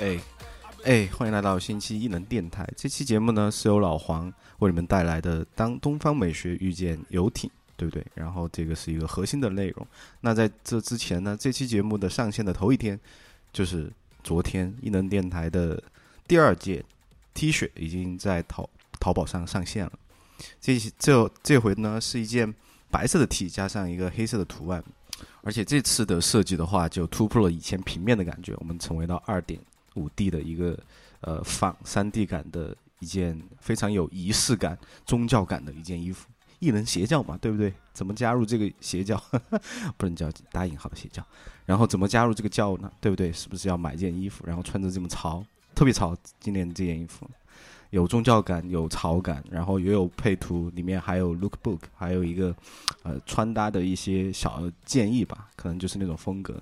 哎哎，欢迎来到星期一能电台。这期节目呢是由老黄为你们带来的《当东方美学遇见游艇》，对不对？然后这个是一个核心的内容。那在这之前呢，这期节目的上线的头一天，就是昨天一能电台的第二届 T 恤已经在淘淘宝上上线了。这这这回呢是一件白色的 T 加上一个黑色的图案，而且这次的设计的话就突破了以前平面的感觉，我们成为了二点五 D 的一个呃仿三 D 感的一件非常有仪式感、宗教感的一件衣服。异能邪教嘛，对不对？怎么加入这个邪教？不能叫打引号的邪教。然后怎么加入这个教呢？对不对？是不是要买件衣服，然后穿着这么潮，特别潮？今年这件衣服。有宗教感，有潮感，然后也有配图，里面还有 lookbook，还有一个呃穿搭的一些小建议吧，可能就是那种风格。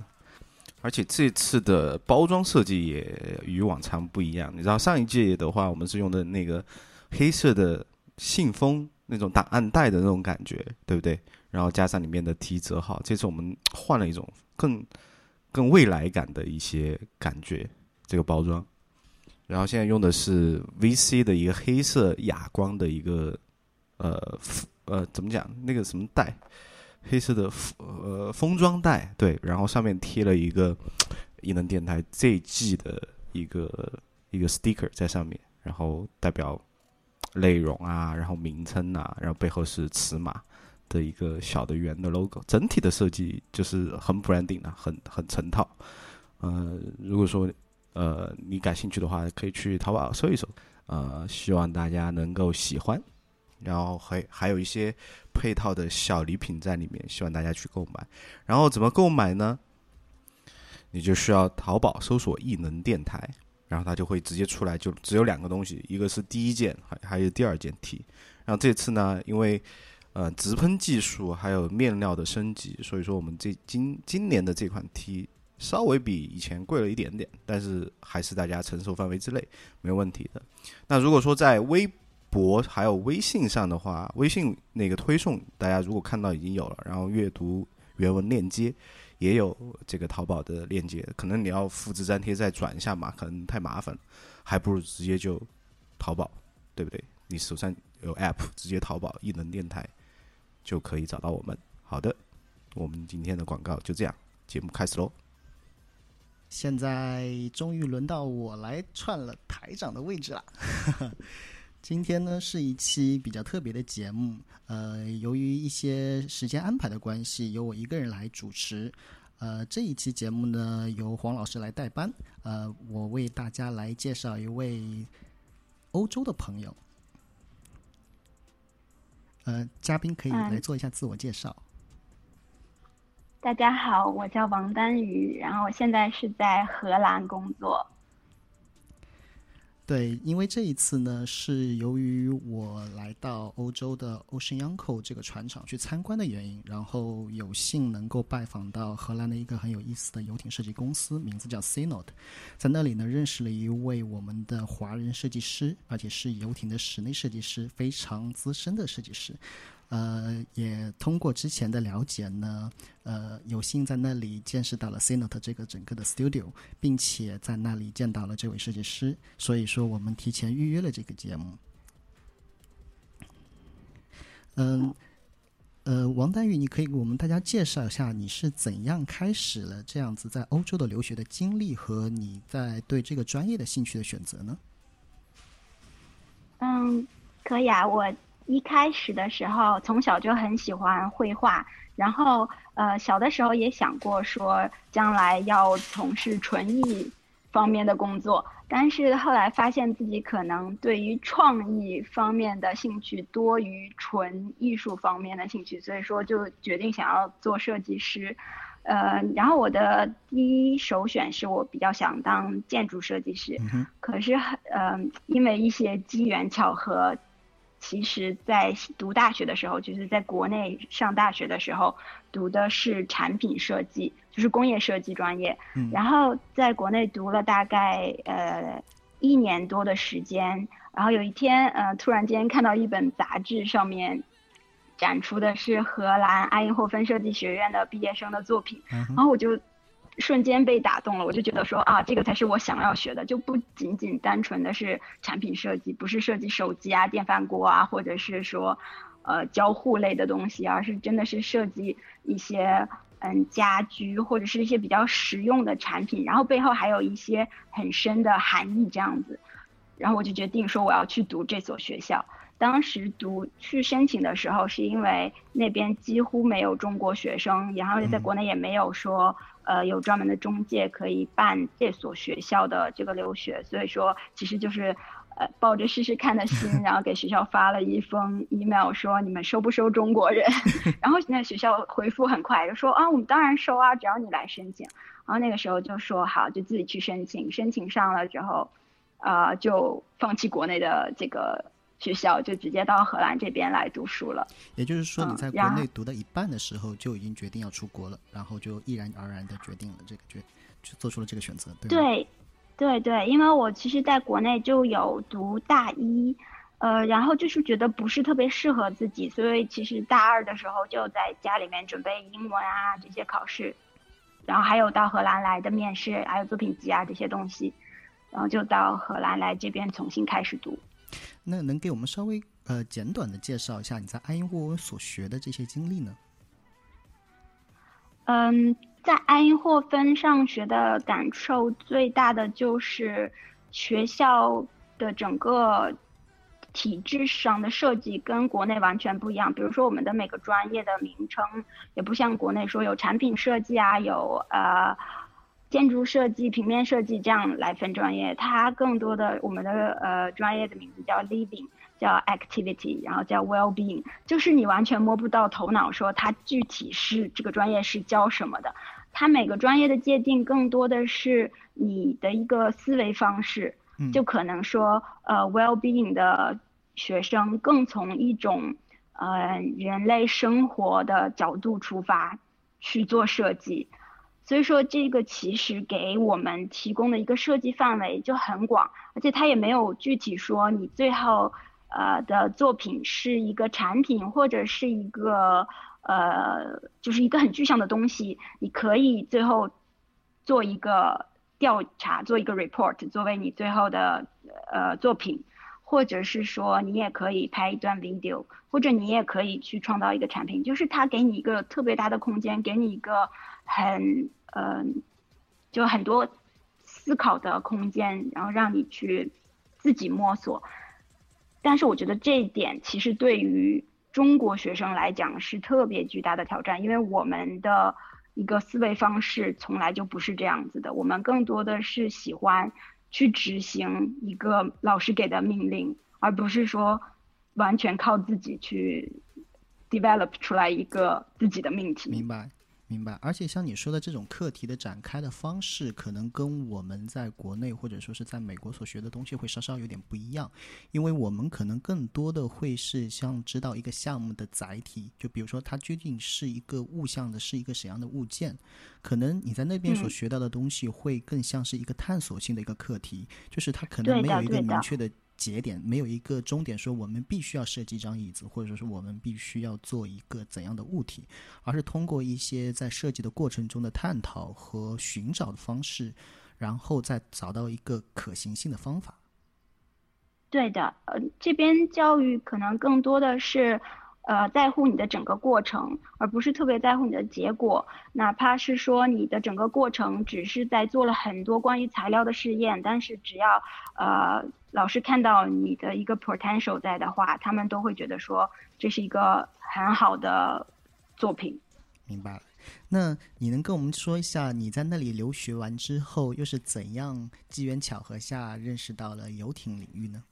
而且这次的包装设计也与往常不一样。你知道上一届的话，我们是用的那个黑色的信封那种档案袋的那种感觉，对不对？然后加上里面的提折号，这次我们换了一种更更未来感的一些感觉，这个包装。然后现在用的是 VC 的一个黑色哑光的一个呃呃怎么讲那个什么带，黑色的呃封装袋对，然后上面贴了一个 异能电台这季的一个一个 sticker 在上面，然后代表内容啊，然后名称啊，然后背后是尺码的一个小的圆的 logo，整体的设计就是很 branding 啊，很很成套。呃，如果说。呃，你感兴趣的话，可以去淘宝搜一搜。呃，希望大家能够喜欢，然后还还有一些配套的小礼品在里面，希望大家去购买。然后怎么购买呢？你就需要淘宝搜索“异能电台”，然后它就会直接出来，就只有两个东西，一个是第一件，还还有第二件 T。然后这次呢，因为呃直喷技术还有面料的升级，所以说我们这今今年的这款 T。稍微比以前贵了一点点，但是还是大家承受范围之内，没有问题的。那如果说在微博还有微信上的话，微信那个推送，大家如果看到已经有了，然后阅读原文链接也有这个淘宝的链接，可能你要复制粘贴再转一下嘛，可能太麻烦，还不如直接就淘宝，对不对？你手上有 app，直接淘宝异能电台就可以找到我们。好的，我们今天的广告就这样，节目开始喽。现在终于轮到我来串了台长的位置了。今天呢是一期比较特别的节目，呃，由于一些时间安排的关系，由我一个人来主持。呃，这一期节目呢由黄老师来代班，呃，我为大家来介绍一位欧洲的朋友。呃，嘉宾可以来做一下自我介绍。大家好，我叫王丹瑜，然后我现在是在荷兰工作。对，因为这一次呢，是由于我来到欧洲的 Ocean Uncle 这个船厂去参观的原因，然后有幸能够拜访到荷兰的一个很有意思的游艇设计公司，名字叫 c n o t 在那里呢认识了一位我们的华人设计师，而且是游艇的室内设计师，非常资深的设计师。呃，也通过之前的了解呢，呃，有幸在那里见识到了 c n o t 这个整个的 studio，并且在那里见到了这位设计师，所以说我们提前预约了这个节目。嗯，呃，王丹玉，你可以给我们大家介绍一下你是怎样开始了这样子在欧洲的留学的经历和你在对这个专业的兴趣的选择呢？嗯，可以啊，我。一开始的时候，从小就很喜欢绘画，然后呃，小的时候也想过说将来要从事纯艺方面的工作，但是后来发现自己可能对于创意方面的兴趣多于纯艺术方面的兴趣，所以说就决定想要做设计师，呃，然后我的第一首选是我比较想当建筑设计师，可是呃，因为一些机缘巧合。其实，在读大学的时候，就是在国内上大学的时候，读的是产品设计，就是工业设计专业。然后在国内读了大概呃一年多的时间，然后有一天呃突然间看到一本杂志上面展出的是荷兰爱因霍芬设计学院的毕业生的作品，嗯然后我就瞬间被打动了，我就觉得说啊，这个才是我想要学的，就不仅仅单纯的是产品设计，不是设计手机啊、电饭锅啊，或者是说呃交互类的东西，而是真的是设计一些嗯家居或者是一些比较实用的产品，然后背后还有一些很深的含义这样子，然后我就决定说我要去读这所学校。当时读去申请的时候，是因为那边几乎没有中国学生，然后在国内也没有说呃有专门的中介可以办这所学校的这个留学，所以说其实就是呃抱着试试看的心，然后给学校发了一封 email 说你们收不收中国人，然后那学校回复很快就说啊我们当然收啊，只要你来申请，然后那个时候就说好就自己去申请，申请上了之后，呃就放弃国内的这个。学校就直接到荷兰这边来读书了。也就是说，你嗯在国内读到一半的时候就已经决定要出国了，然后就毅然而然的决定了这个决，就做出了这个选择，对？对，对对，因为我其实在国内就有读大一，呃，然后就是觉得不是特别适合自己，所以其实大二的时候就在家里面准备英文啊这些考试，然后还有到荷兰来的面试，还有作品集啊这些东西，然后就到荷兰来这边重新开始读。那能给我们稍微呃简短的介绍一下你在爱因霍温所学的这些经历呢？嗯，在爱因霍芬上学的感受最大的就是学校的整个体制上的设计跟国内完全不一样。比如说，我们的每个专业的名称也不像国内说有产品设计啊，有呃建筑设计、平面设计这样来分专业。它更多的我们的呃专业的名字叫 living。叫 activity，然后叫 well-being，就是你完全摸不到头脑，说它具体是这个专业是教什么的。它每个专业的界定更多的是你的一个思维方式，嗯就可能说，呃，well-being 的学生更从一种呃人类生活的角度出发去做设计。所以说，这个其实给我们提供的一个设计范围就很广，而且它也没有具体说你最后。呃的作品是一个产品或者是一个呃就是一个很具象的东西，你可以最后做一个调查，做一个 report 作为你最后的呃作品，或者是说你也可以拍一段 video，或者你也可以去创造一个产品，就是它给你一个特别大的空间，给你一个很嗯、呃、就很多思考的空间，然后让你去自己摸索。但是我觉得这一点其实对于中国学生来讲是特别巨大的挑战，因为我们的一个思维方式从来就不是这样子的，我们更多的是喜欢去执行一个老师给的命令，而不是说完全靠自己去 develop 出来一个自己的命题。明白。明白，而且像你说的这种课题的展开的方式，可能跟我们在国内或者说是在美国所学的东西会稍稍有点不一样，因为我们可能更多的会是像知道一个项目的载体，就比如说它究竟是一个物象的，是一个什么样的物件，可能你在那边所学到的东西会更像是一个探索性的一个课题，就是它可能没有一个明确的。节点没有一个终点，说我们必须要设计一张椅子，或者说是我们必须要做一个怎样的物体，而是通过一些在设计的过程中的探讨和寻找的方式，然后再找到一个可行性的方法。对的，呃，这边教育可能更多的是。呃，在乎你的整个过程，而不是特别在乎你的结果。哪怕是说你的整个过程只是在做了很多关于材料的试验，但是只要呃老师看到你的一个 potential 在的话，他们都会觉得说这是一个很好的作品。明白了。那你能跟我们说一下你在那里留学完之后，又是怎样机缘巧合下认识到了游艇领域呢？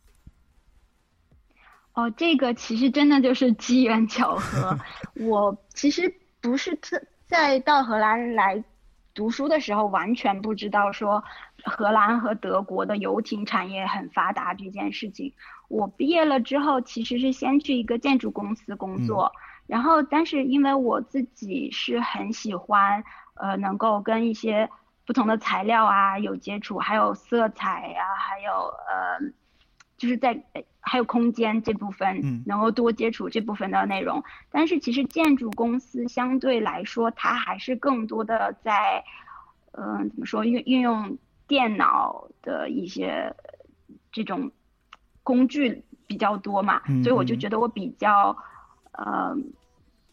哦，这个其实真的就是机缘巧合。我其实不是特在到荷兰来读书的时候，完全不知道说荷兰和德国的游艇产业很发达这件事情。我毕业了之后，其实是先去一个建筑公司工作，嗯、然后但是因为我自己是很喜欢呃能够跟一些不同的材料啊有接触，还有色彩啊，还有呃。就是在还有空间这部分，嗯能够多接触这部分的内容。但是其实建筑公司相对来说，它还是更多的在，嗯、怎么说运运用电脑的一些这种工具比较多嘛，嗯所以我就嗯觉得我比较呃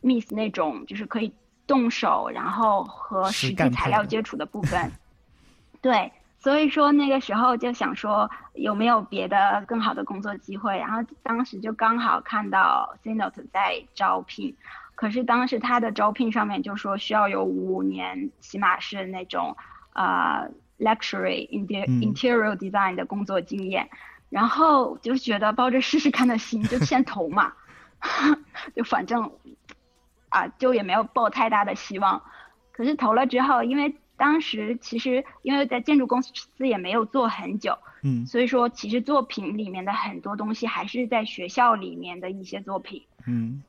miss 那种就是可以动手，然后和实实际材料接触的部分。对，所以说那个时候就想说有没有别的更好的工作机会，然后当时就刚好看到 Cnote 在招聘，可是当时他的招聘上面就说需要有五年，起码是那种呃 luxury inter 嗯。interior design 的工作经验，然后就觉得抱着试试看的心就先投嘛，就反正啊就也没有抱太大的希望，可是投了之后，因为当时其实因为在建筑公司也没有做很久，嗯所以说其实作品里面的很多东西还是在学校里面的一些作品。嗯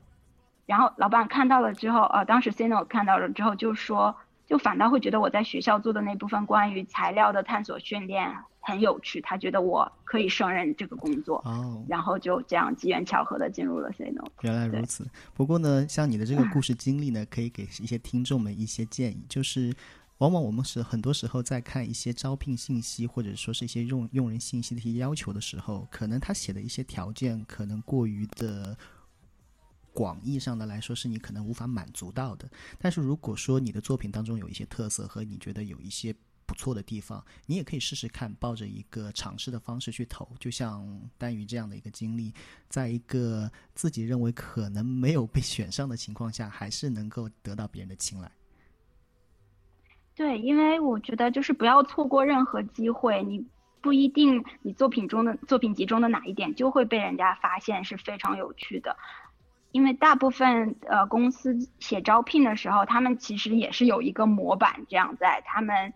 然后老板看到了之后，呃，当时 Cino 看到了之后就说，就反倒会觉得我在学校做的那部分关于材料的探索训练很有趣，他觉得我可以胜任这个工作，哦，然后就这样机缘巧合的进入了 Cino。原来如此。不过呢，像你的这个故 事经历呢，可以给一些听众们一些建议，就是往往我们是很多时候在看一些招聘信息，或者说是一些用用人信息的一些要求的时候，可能他写的一些条件可能过于的。广义上的来说，是你可能无法满足到的。但是如果说你的作品当中有一些特色和你觉得有一些不错的地方，你也可以试试看，抱着一个尝试的方式去投。就像丹宇这样的一个经历，在一个自己认为可能没有被选上的情况下，还是能够得到别人的青睐。对，因为我觉得就是不要错过任何机会，你不一定你作品中的作品集中的哪一点就会被人家发现是非常有趣的。因为大部分呃公司写招聘的时候，他们其实也是有一个模板这样在，他们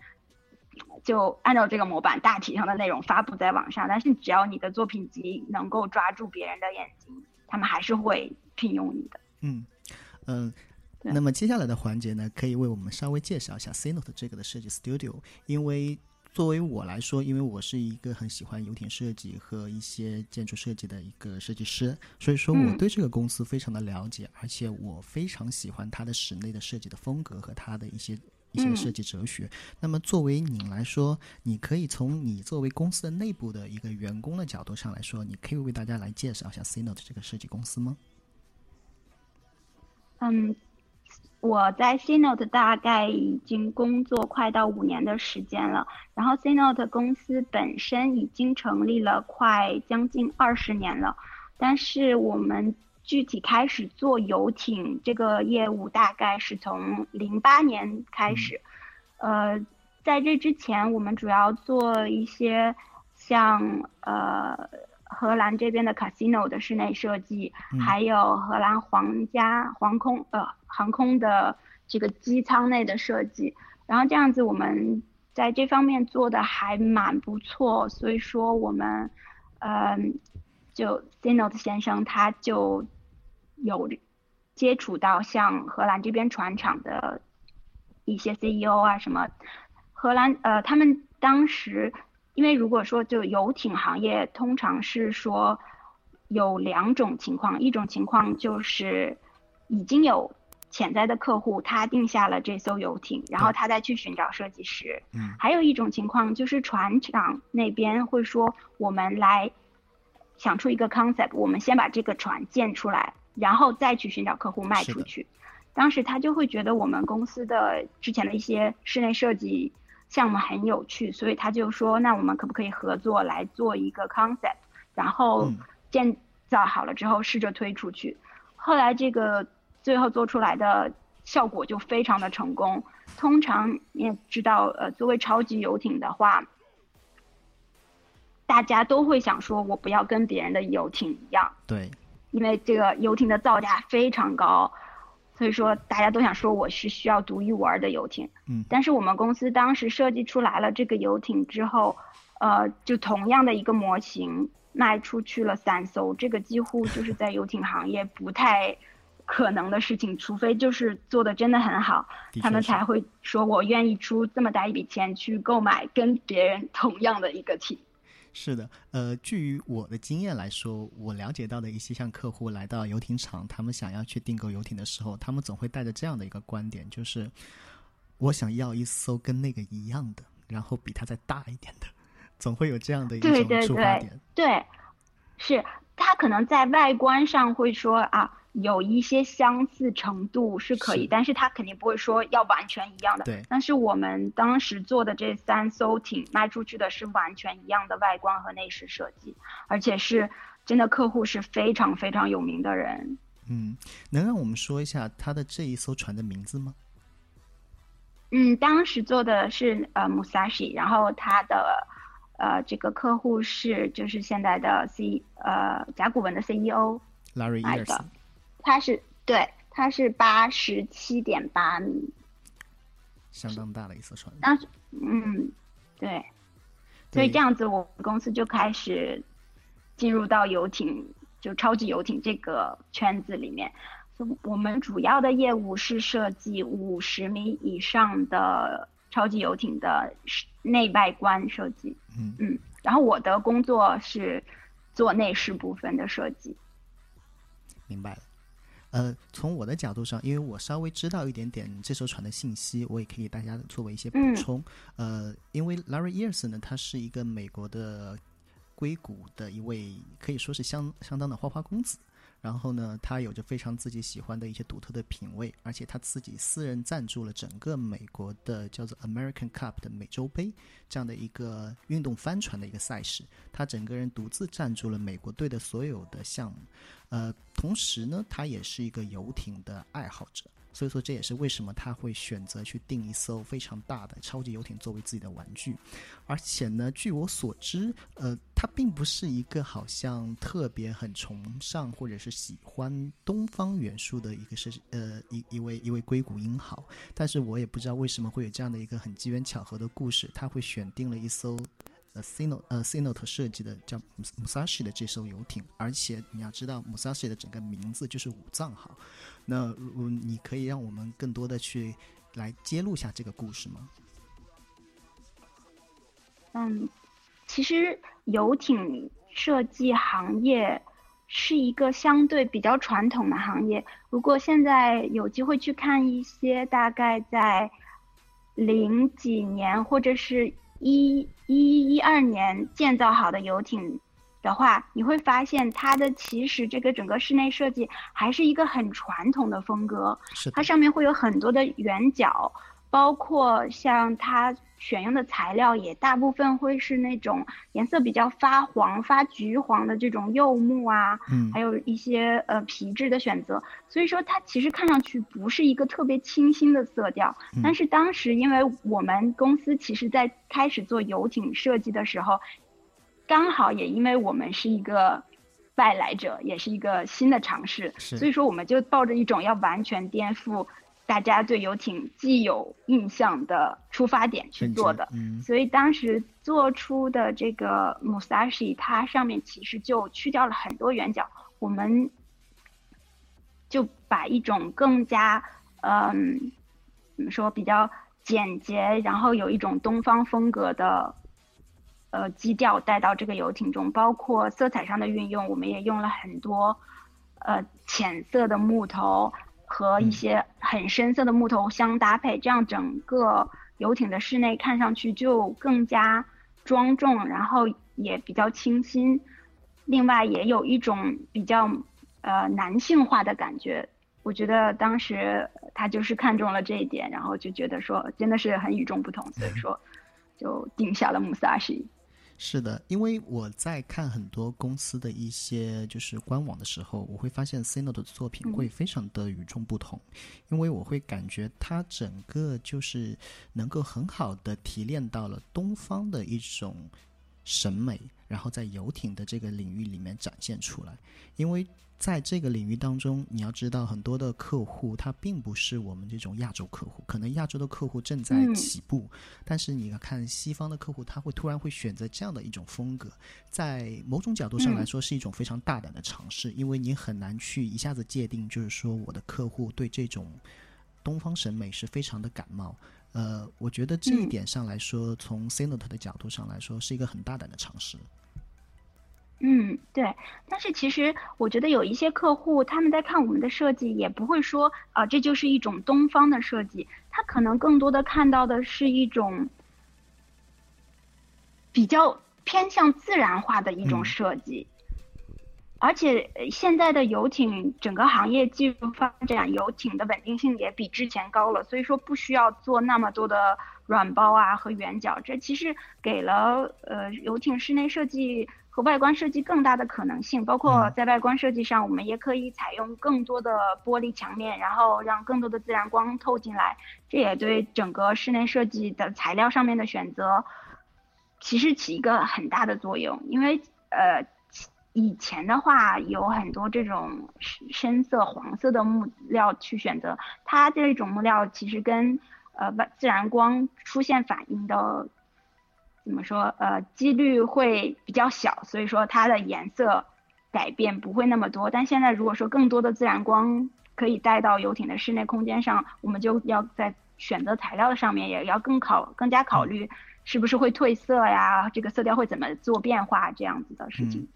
就按照这个模板大体上的内容发布在网上。但是只要你的作品集能够抓住别人的眼睛，他们还是会聘用你的。嗯嗯。对那么接下来的环节呢，可以为我们稍微介绍一下 C Note 这个的设计 studio，因为作为我来说，因为我是一个很喜欢游艇设计和一些建筑设计的一个设计师，所以说我嗯对这个公司非常的了解，而且我非常喜欢它的室内的设计的风格和它的一些一些嗯设计哲学。那么作为你来说，你可以从你作为公司的内部的一个员工的角度上来说，你可以为大家来介绍一下 C Note 这个设计公司吗？嗯，我在 C Note 大概已经工作快到五年的时间了，然后 C Note 公司本身已经成立了快将近二十年了，但是我们具体开始做游艇这个业务，大概是从零八年开始。呃，在这之前，我们主要做一些像呃荷兰这边的 casino 的室内设计，嗯还有荷兰皇家航空呃航空的这个机舱内的设计。然后这样子，我们在这方面做的还蛮不错，所以说我们，嗯、就 Sinot 先生他就有接触到像荷兰这边船厂的一些 CEO 啊什么，荷兰呃他们当时因为如果说就游艇行业通常是说有两种情况，一种情况就是已经有潜在的客户他定下了这艘游艇，然后他再去寻找设计师。嗯还有一种情况就是船厂那边会说，我们来想出一个 concept，我们先把这个船建出来，然后再去寻找客户卖出去。当时他就会觉得我们公司的之前的一些室内设计项目很有趣，所以他就说，那我们可不可以合作来做一个 concept，然后嗯建造好了之后试着推出去。后来这个最后做出来的效果就非常的成功。通常你也知道，呃，作为超级游艇的话，大家都会想说，我不要跟别人的游艇一样，对，因为这个游艇的造价非常高，所以说大家都想说我是需要独一无二的游艇。嗯但是我们公司当时设计出来了这个游艇之后，呃，就同样的一个模型卖出去了三艘，这个几乎就是在游艇行业不太可能的事情，除非就是做的真的很好，他们才会说我愿意出这么大一笔钱去购买跟别人同样的一个艇。是的，呃，据我的经验来说，我了解到的一些像客户来到游艇厂，他们想要去订购游艇的时候，他们总会带着这样的一个观点，就是我想要一艘跟那个一样的，然后比它再大一点的，总会有这样的一种出发点。对，是他可能在外观上会说啊。有一些相似程度是可以，但是它肯定不会说要完全一样的。对。但是我们当时做的这三艘艇卖出去的是完全一样的外观和内饰设计，而且是真的客户是非常非常有名的人。嗯，能让我们说一下他的这一艘船的名字吗？嗯，当时做的是呃 Musashi，然后他的呃这个客户是就是现在的 C 呃甲骨文的 CEO Larry Ellison。它是对，它是八十七点八米，相当大的一艘船。当时，嗯，对，所以这样子，我们公司就开始进入到游艇，就超级游艇这个圈子里面。我们主要的业务是设计五十米以上的超级游艇的内外观设计。嗯嗯，然后我的工作是做内饰部分的设计。明白了。呃，从我的角度上，因为我稍微知道一点点这艘船的信息，我也可以给大家作为一些补充。呃，因为 Larry Ellison 呢，他是一个美国的硅谷的一位，可以说是相相当的花花公子。然后呢，他有着非常自己喜欢的一些独特的品味，而且他自己私人赞助了整个美国的叫做 American Cup 的美洲杯这样的一个运动帆船的一个赛事，他整个人独自赞助了美国队的所有的项目。呃，同时呢，他也是一个游艇的爱好者。所以说，这也是为什么他会选择去订一艘非常大的超级游艇作为自己的玩具。而且呢，据我所知，呃，他并不是一个好像特别很崇尚或者是喜欢东方元素的一个是呃一一位一位硅谷英豪。但是我也不知道为什么会有这样的一个很机缘巧合的故事，他会选定了一艘。呃，Sino 呃，Sino 设计的叫 Musashi 的这艘游艇，而且你要知道，Musashi 的整个名字就是五藏号。那你可以让我们更多的去来揭露一下这个故事吗？嗯，其实游艇设计行业是一个相对比较传统的行业。如果现在有机会去看一些大概在零几年或者是。一一一二年建造好的游艇的话，你会发现它的其实这个整个室内设计还是一个很传统的风格，它上面会有很多的圆角。包括像它选用的材料也大部分会是那种颜色比较发黄、发橘黄的这种柚木啊，嗯，还有一些呃皮质的选择，所以说它其实看上去不是一个特别清新的色调。但是当时因为我们公司其实在开始做游艇设计的时候，刚好也因为我们是一个外来者，也是一个新的尝试，所以说我们就抱着一种要完全颠覆。大家对游艇既有印象的出发点去做的，嗯所以当时做出的这个 Musashi，它上面其实就去掉了很多圆角，我们就把一种更加嗯怎么说比较简洁，然后有一种东方风格的呃基调带到这个游艇中，包括色彩上的运用，我们也用了很多呃浅色的木头。和一些很深色的木头相搭配，这样整个游艇的室内看上去就更加庄重，然后也比较清新。另外，也有一种比较呃男性化的感觉。我觉得当时他就是看中了这一点，然后就觉得说真的是很与众不同，所以说就定下了穆萨西。是的，因为我在看很多公司的一些就是官网的时候，我会发现 Cino 的作品会非常的与众不同，因为我会感觉它整个就是能够很好的提炼到了东方的一种审美，然后在游艇的这个领域里面展现出来，因为。在这个领域当中，你要知道很多的客户他并不是我们这种亚洲客户，可能亚洲的客户正在起步，但是你要看西方的客户，他会突然会选择这样的一种风格，在某种角度上来说是一种非常大胆的尝试，因为你很难去一下子界定，就是说我的客户对这种东方审美是非常的感冒。呃，我觉得这一点上来说，从 c e n o t 的角度上来说，是一个很大胆的尝试。嗯，对。但是其实我觉得有一些客户他们在看我们的设计，也不会说啊，这就是一种东方的设计，他可能更多的看到的是一种比较偏向自然化的一种设计。而且现在的游艇整个行业技术发展，游艇的稳定性也比之前高了，所以说不需要做那么多的软包啊和圆角，这其实给了呃游艇室内设计和外观设计更大的可能性。包括在外观设计上，我们也可以采用更多的玻璃墙面，然后让更多的自然光透进来，这也对整个室内设计的材料上面的选择，其实起一个很大的作用，因为呃。以前的话有很多这种深色黄色的木料去选择，它这种木料其实跟呃自然光出现反应的怎么说呃几率会比较小，所以说它的颜色改变不会那么多。但现在如果说更多的自然光可以带到游艇的室内空间上，我们就要在选择材料的上面也要更考更加考虑是不是会褪色呀，这个色调会怎么做变化这样子的事情。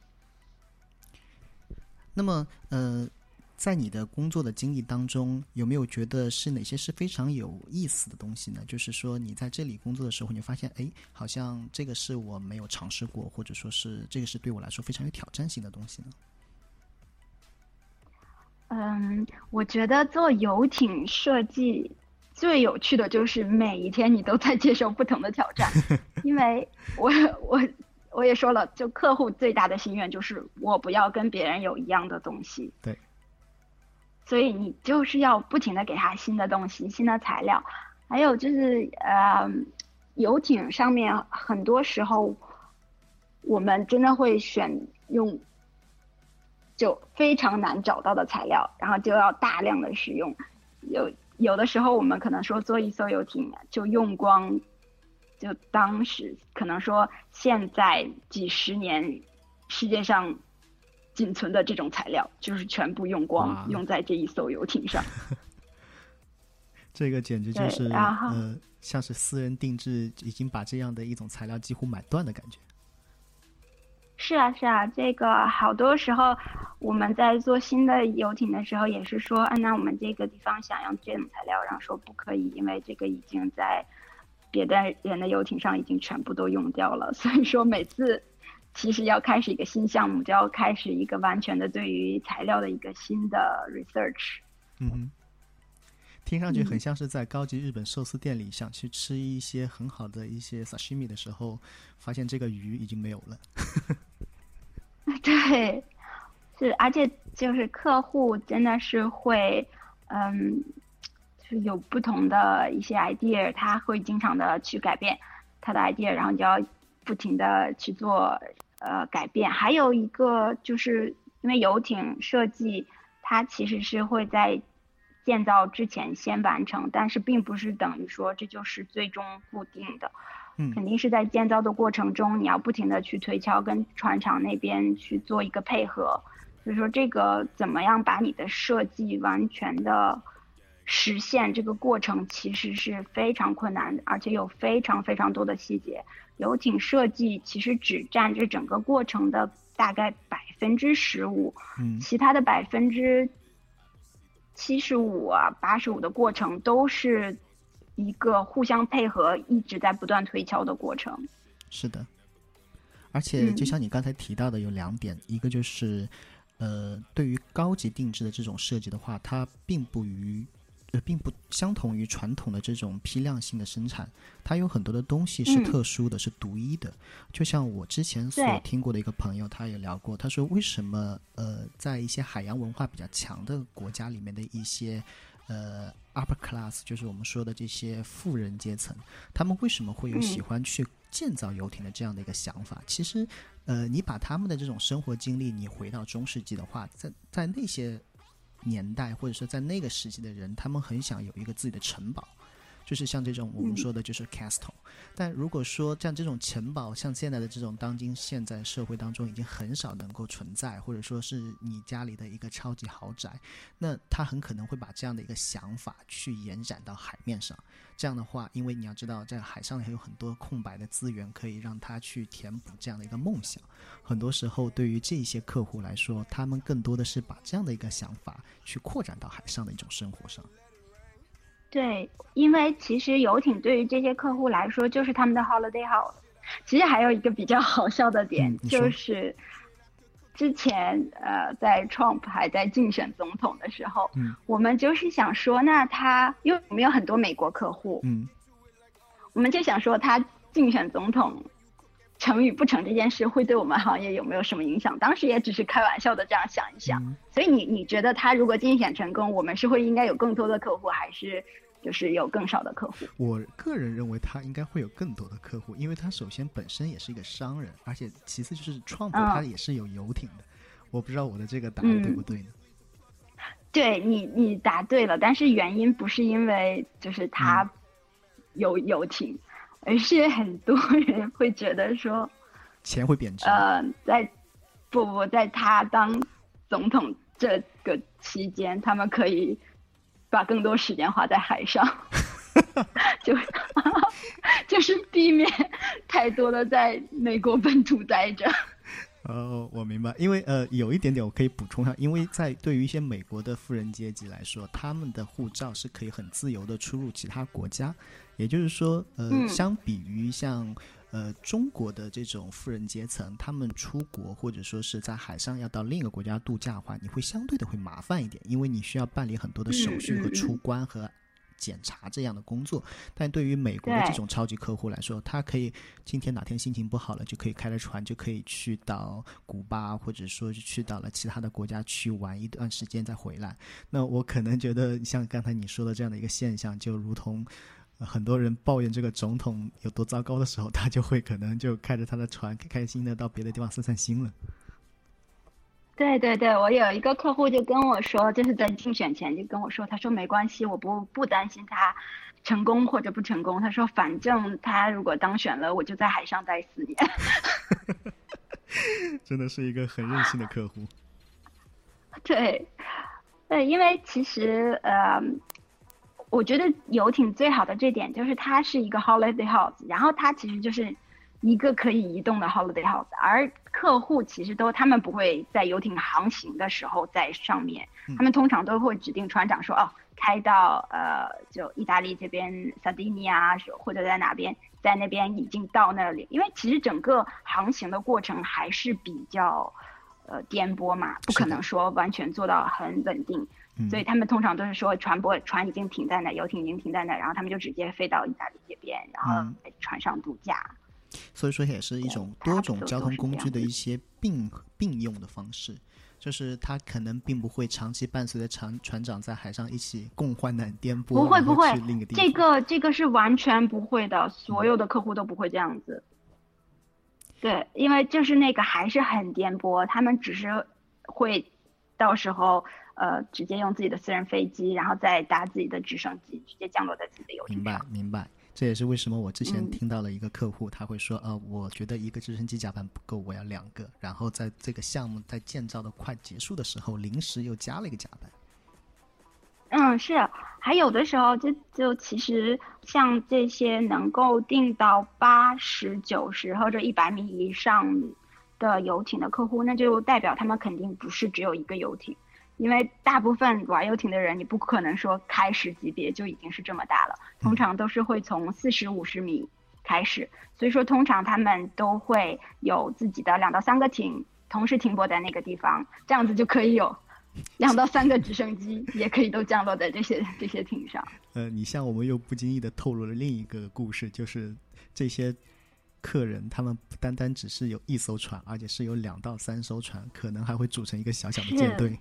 那么，呃，在你的工作的经历当中，有没有觉得是哪些是非常有意思的东西呢？就是说，你在这里工作的时候，你发现，哎，好像这个是我没有尝试过，或者说是这个是对我来说非常有挑战性的东西呢？嗯，我觉得做游艇设计最有趣的就是每一天你都在接受不同的挑战，因为我我。我也说了，就客户最大的心愿就是我不要跟别人有一样的东西。对。所以你就是要不停的给他新的东西、新的材料，还有就是呃，游艇上面很多时候我们真的会选用就非常难找到的材料，然后就要大量的使用。有有的时候我们可能说做一艘游艇就用光。就当时可能说，现在几十年世界上仅存的这种材料，就是全部用光，用在这一艘游艇上。这个简直就是呃，像是私人定制，已经把这样的一种材料几乎买断的感觉。是啊，是啊，这个好多时候我们在做新的游艇的时候，也是说，啊，那我们这个地方想用这种材料，然后说不可以，因为这个已经在。别的人的游艇上已经全部都用掉了，所以说每次其实要开始一个新项目，就要开始一个完全的对于材料的一个新的 research。嗯，听上去很像是在高级日本寿司店里想去吃一些很好的一些 sashimi 的时候，发现这个鱼已经没有了。对，是，而且就是客户真的是会，嗯。有不同的一些 idea，他会经常的去改变他的 idea，然后你就要不停的去做呃改变。还有一个就是因为游艇设计，它其实是会在建造之前先完成，但是并不是等于说这就是最终固定的，嗯，肯定是在建造的过程中，你要不停的去推敲，跟船厂那边去做一个配合。所以说这个怎么样把你的设计完全的。实现这个过程其实是非常困难的，而且有非常非常多的细节。游艇设计其实只占这整个过程的大概百分之十五，嗯，其他的百分之七十五啊、八十五的过程都是一个互相配合、一直在不断推敲的过程。是的，而且就像你刚才提到的，有两点，一个就是，呃，对于高级定制的这种设计的话，它并不于。呃，并不相同于传统的这种批量性的生产，它有很多的东西是特殊的，是独一的。就像我之前所听过的一个朋友，他也聊过，他说为什么呃，在一些海洋文化比较强的国家里面的一些呃 upper class，就是我们说的这些富人阶层，他们为什么会有喜欢去建造游艇的这样的一个想法？其实，呃，你把他们的这种生活经历，你回到中世纪的话，在在那些。年代或者说在那个时期的人，他们很想有一个自己的城堡，就是像这种我们说的就是 castle。但如果说像这种城堡，像现在的这种当今现在社会当中已经很少能够存在，或者说是你家里的一个超级豪宅，那他很可能会把这样的一个想法去延展到海面上。这样的话，因为你要知道，在海上还有很多空白的资源可以让他去填补这样的一个梦想。很多时候，对于这些客户来说，他们更多的是把这样的一个想法去扩展到海上的一种生活上。对，因为其实游艇对于这些客户来说就是他们的 holiday house。其实还有一个比较 好笑的点，就是之前呃，在 Trump 还在竞选总统的时候，嗯，我们就是想说，那他因为我们有很多美国客户，嗯，我们就想说他竞选总统。成与不成这件事会对我们行业有没有什么影响？当时也只是开玩笑的这样想一想。所以你你觉得他如果竞选成功，我们是会应该有更多的客户，还是就是有更少的客户？我个人认为他应该会有更多的客户，因为他首先本身也是一个商人，而且其次就是创普他也是有游艇的。我不知道我的这个答案对不对呢？对你你答对了，但是原因不是因为就是他有游艇。而是很多人会觉得说，钱会贬值。呃，在不不在他当总统这个期间，他们可以把更多时间花在海上，就 就是避免太多的在美国本土待着。哦，我明白，因为呃，有一点点我可以补充一下，因为在对于一些美国的富人阶级来说，他们的护照是可以很自由的出入其他国家。也就是说，呃，相比于像呃中国的这种富人阶层，他们出国或者说是在海上要到另一个国家度假的话，你会相对的会麻烦一点，因为你需要办理很多的手续和出关和检查这样的工作。但对于美国的这种超级客户来说，他可以今天哪天心情不好了，就可以开着船就可以去到古巴，或者说去到了其他的国家去玩一段时间再回来。那我可能觉得像刚才你说的这样的一个现象，就如同。很多人抱怨这个总统有多糟糕的时候，他就会可能就开着他的船，开开心的到别的地方散散心了。对对对，我有一个客户就跟我说，就是在竞选前就跟我说，他说没关系，我不不担心他成功或者不成功。他说反正他如果当选了，我就在海上待四年。真的是一个很任性的客户。对，对，因为其实呃。我觉得游艇最好的这点就是它是一个 holiday house，然后它其实就是一个可以移动的 holiday house，而客户其实都他们不会在游艇航行的时候在上面，他们通常都会指定船长说哦，开到呃就意大利这边萨丁尼亚或者在哪边，在那边已经到那里，因为其实整个航行的过程还是比较呃颠簸嘛，不可能说完全做到很稳定。所以他们通常都是说船舶船已经停在那，游艇已经停在那，然后他们就直接飞到意大利这边，然后在船上度假。所以说也是一种多种交通工具的一些并并用的方式，就是他可能并不会长期伴随着船船长在海上一起共患难颠簸。不会不会，这个这个是完全不会的，所有的客户都不会这样子。对，因为就是那个还是很颠簸，他们只是会到时候。呃，直接用自己的私人飞机，然后再搭自己的直升机，直接降落在自己的游艇明白，明白。这也是为什么我之前听到了一个客户，他会说，呃，我觉得一个直升机甲板不够，我要两个。然后在这个项目在建造的快结束的时候，临时又加了一个甲板。嗯，是。还有的时候，就就其实像这些能够定到八十九十或者一百米以上的游艇的客户，那就代表他们肯定不是只有一个游艇。因为大部分玩游艇的人，你不可能说开始级别就已经是这么大了，通常都是会从四十五十米开始，所以说通常他们都会有自己的两到三个艇同时停泊在那个地方，这样子就可以有 两到三个直升机也可以都降落在这些这些艇上。呃，你像我们又不经意的透露了另一个故事，就是这些客人他们不单单只是有一艘船，而且是有两到三艘船，可能还会组成一个小小的舰队。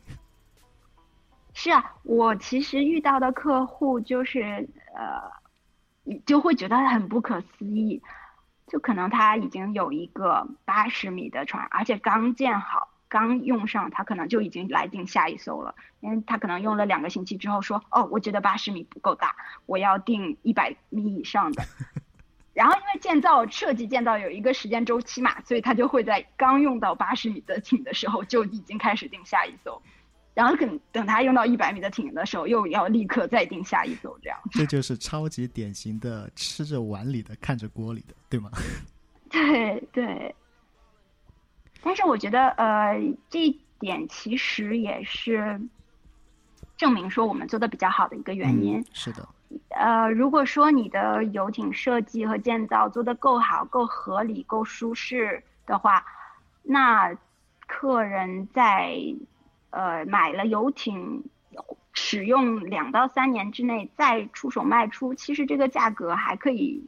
是啊，我其实遇到的客户就是呃，就会觉得很不可思议，就可能他已经有一个八十米的船，而且刚建好，刚用上，他可能就已经来订下一艘了，因为他可能用了两个星期之后说，哦，我觉得八十米不够大，我要订一百米以上的。然后因为建造设计建造有一个时间周期嘛，所以他就会在刚用到八十米的艇 的时候就已经开始订下一艘，然后等等他用到一百米的艇的时候，又要立刻再定下一艘，这样。这就是超级典型的吃着碗里的看着锅里的，对吗？对对。但是我觉得，呃，这一点其实也是证明说我们做的比较好的一个原因。是的。呃，如果说你的游艇设计和建造做得够好、够合理、够舒适的话，那客人在呃买了游艇使用两到三年之内再出手卖出，其实这个价格还可以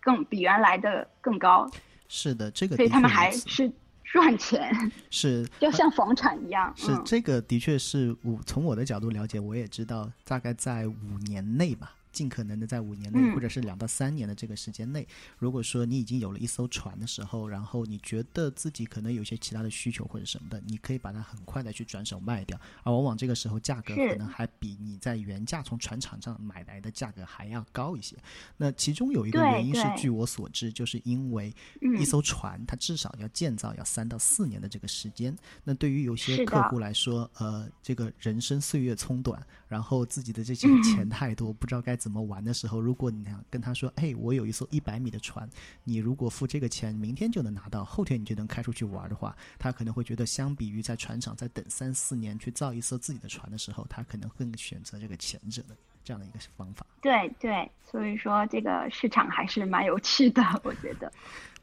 更比原来的更高。是的，这个所以他们还是赚钱，是 就像房产一样。是这个的确是我从我的角度了解，我也知道大概在五年内吧。尽可能的在五年内，或者是两到三年的这个时间内，如果说你已经有了一艘船的时候，然后你觉得自己可能有些其他的需求或者什么的，你可以把它很快的去转手卖掉，而往往这个时候价格可能还比你在原价从船厂上买来的价格还要高一些。那其中有一个原因是，据我所知，就是因为一艘船它至少要建造要三到四年的这个时间。那对于有些客户来说，呃，这个人生岁月匆短，然后自己的这些钱太多，不知道该怎。么玩的时候，如果你想跟他说：“哎，我有一艘一百米的船，你如果付这个钱，明天就能拿到，后天你就能开出去玩的话，他可能会觉得，相比于在船厂再等三四年去造一艘自己的船的时候，他可能更选择这个前者的这样的一个方法。对对，所以说这个市场还是蛮有趣的，我觉得。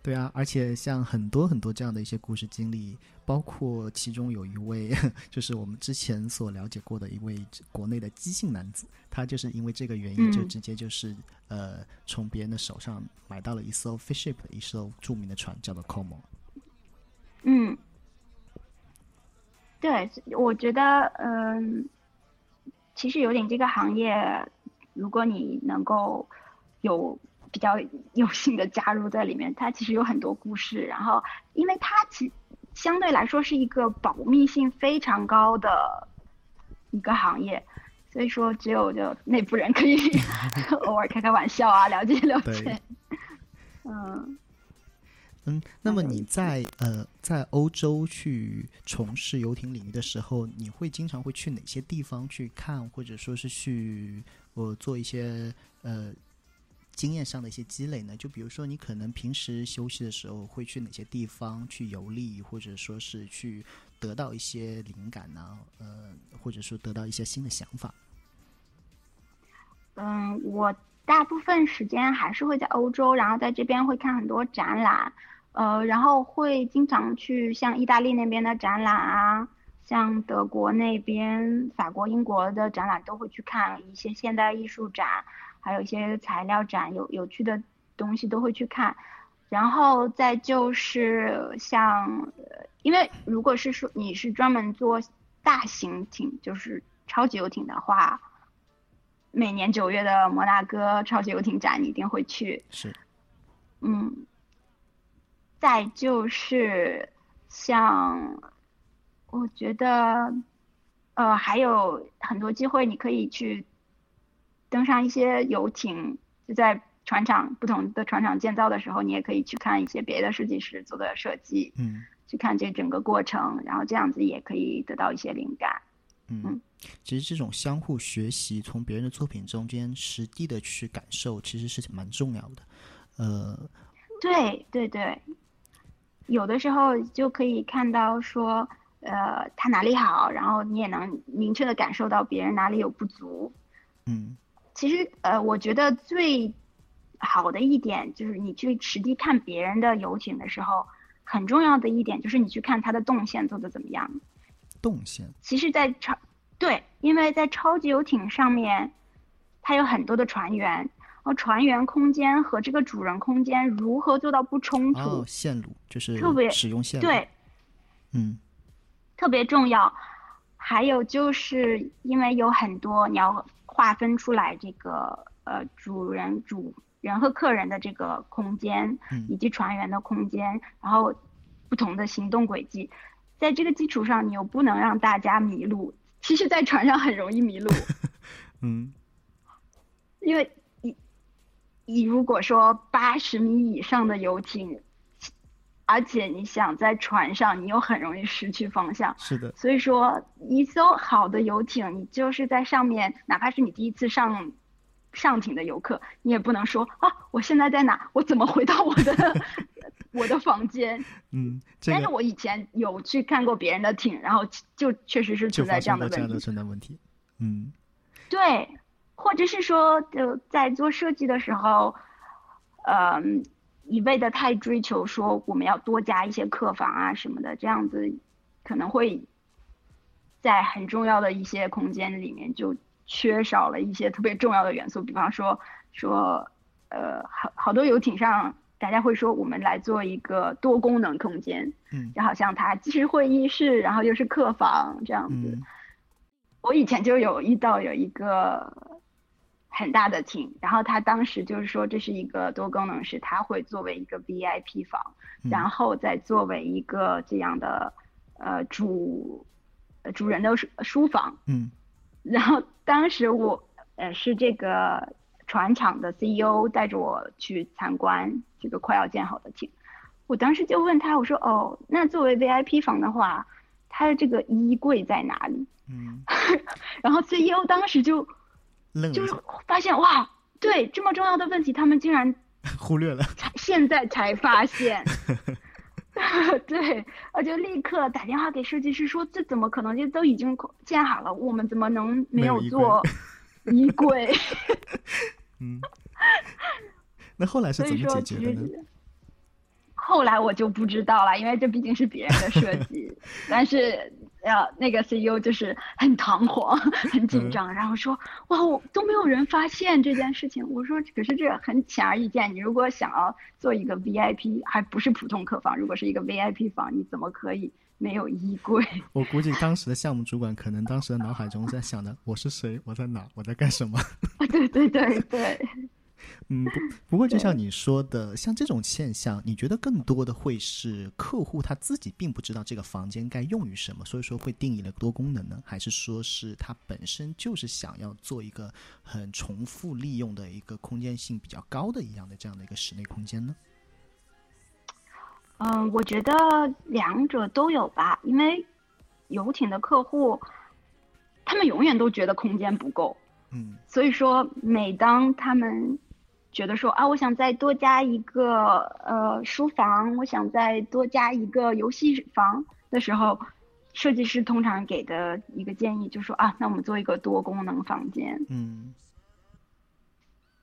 对啊，而且像很多很多这样的一些故事经历，包括其中有一位，就是我们之前所了解过的一位国内的姬姓男子，他就是因为这个原因，就直接就是呃，从别人的手上买到了一艘 fishship 一艘著名的船，叫做 Como。嗯，对，我觉得嗯，其实有点这个行业，如果你能够有。比较有幸的加入在里面，它其实有很多故事。然后，因为它其相对来说是一个保密性非常高的一个行业，所以说只有就内部人可以 偶尔开开玩笑啊，了解了解。嗯嗯，那么你在呃在欧洲去从事游艇领域的时候，你会经常会去哪些地方去看，或者说是去我做一些呃。经验上的一些积累呢？就比如说，你可能平时休息的时候会去哪些地方去游历，或者说是去得到一些灵感呢？呃，或者说得到一些新的想法。嗯，我大部分时间还是会在欧洲，然后在这边会看很多展览，呃，然后会经常去像意大利那边的展览啊，像德国那边、法国、英国的展览都会去看一些现代艺术展。还有一些材料展，有有趣的东西都会去看，然后再就是像，因为如果是说你是专门做大型艇，就是超级游艇的话，每年九月的摩纳哥超级游艇展你一定会去。是。嗯。再就是像，我觉得，呃，还有很多机会你可以去。登上一些游艇，就在船厂不同的船厂建造的时候，你也可以去看一些别的设计师做的设计，嗯，去看这整个过程，然后这样子也可以得到一些灵感。嗯，其实这种相互学习，从别人的作品中间实地的去感受，其实是蛮重要的。呃，对对对，有的时候就可以看到说，呃，他哪里好，然后你也能明确的感受到别人哪里有不足。嗯。其实，呃，我觉得最好的一点就是你去实地看别人的游艇的时候，很重要的一点就是你去看它的动线做的怎么样。动线。其实，在超对，因为在超级游艇上面，它有很多的船员，而船员空间和这个主人空间如何做到不冲突？哦，线路就是特别使用线路。对，嗯，特别重要。还有就是因为有很多你要。划分出来这个呃主人、主人和客人的这个空间，以及船员的空间，然后不同的行动轨迹，在这个基础上，你又不能让大家迷路。其实，在船上很容易迷路，嗯，因为你你如果说八十米以上的游艇，而且你想在船上，你又很容易失去方向。是的，所以说，一艘好的游艇，你就是在上面，哪怕是你第一次上上艇的游客，你也不能说啊，我现在在哪？我怎么回到我的 我的房间？嗯，这个但是我以前有去看过别人的艇，然后就确实是存在这样的生过这样的问题。存在问题。嗯对，或者是说，就在做设计的时候，嗯、一味的太追求说我们要多加一些客房啊什么的，这样子可能会在很重要的一些空间里面就缺少了一些特别重要的元素，比方说说，呃，好好多游艇上。大家会说，我们来做一个多功能空间，嗯就好像它既是会议室，然后又是客房这样子。嗯我以前就有遇到有一个很大的厅，然后他当时就是说这是一个多功能室，他会作为一个 VIP 房，嗯然后再作为一个这样的呃主呃主人的书书房。嗯然后当时我呃是这个船厂的 CEO 带着我去参观这个快要建好的厅，我当时就问他，我说哦，那作为 VIP 房的话，它的这个衣柜在哪里？嗯，然后 CEO 当时就就是发现哇，对这么重要的问题，他们竟然 忽略了。才现在才发现。对，我就立刻打电话给设计师说，这怎么可能？这都已经建好了，我们怎么能没有做衣柜？嗯，那后来是怎么解决的呢？后来我就不知道了，因为这毕竟是别人的设计。但是呃，那个 CEO 就是很堂皇、很紧张，然后说：“哇，我都没有人发现这件事情。”我说：“可是这很显而易见，你如果想要做一个 VIP，还不是普通客房，如果是一个 VIP 房，你怎么可以没有衣柜？我估计当时的项目主管可能当时的脑海中在想的：我是谁？我在哪？我在干什么？对对对对。”嗯，不不过就像你说的，像这种现象，你觉得更多的会是客户他自己并不知道这个房间该用于什么，所以说会定义了多功能呢？还是说是他本身就是想要做一个很重复利用的一个空间性比较高的一样的这样的一个室内空间呢？嗯，我觉得两者都有吧，因为游艇的客户，他们永远都觉得空间不够，嗯所以说每当他们觉得说啊，我想再多加一个呃书房，我想再多加一个游戏房的时候，设计师通常给的一个建议就是说啊，那我们做一个多功能房间。嗯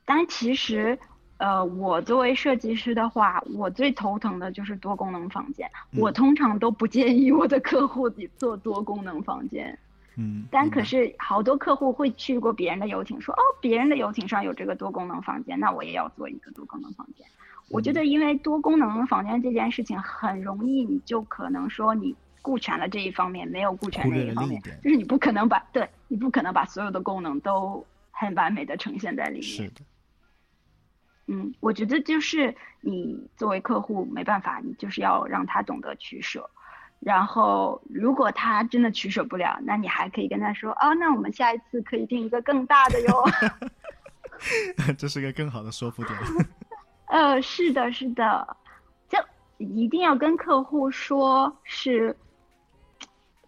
但其实，呃，我作为设计师的话，我最头疼的就是多功能房间。嗯我通常都不建议我的客户做多功能房间。嗯，但可是好多客户会去过别人的游艇，说哦，别人的游艇上有这个多功能房间，那我也要做一个多功能房间。我觉得，因为多功能房间这件事情很容易，你就可能说你顾全了这一方面，没有顾全那一方面就是你不可能把对你不可能把所有的功能都很完美的呈现在里面。是的，嗯，我觉得就是你作为客户没办法，你就是要让他懂得取舍。然后，如果他真的取舍不了，那你还可以跟他说，哦，那我们下一次可以订一个更大的哟。这是个更好的说服点。呃，是的，是的，就一定要跟客户说，是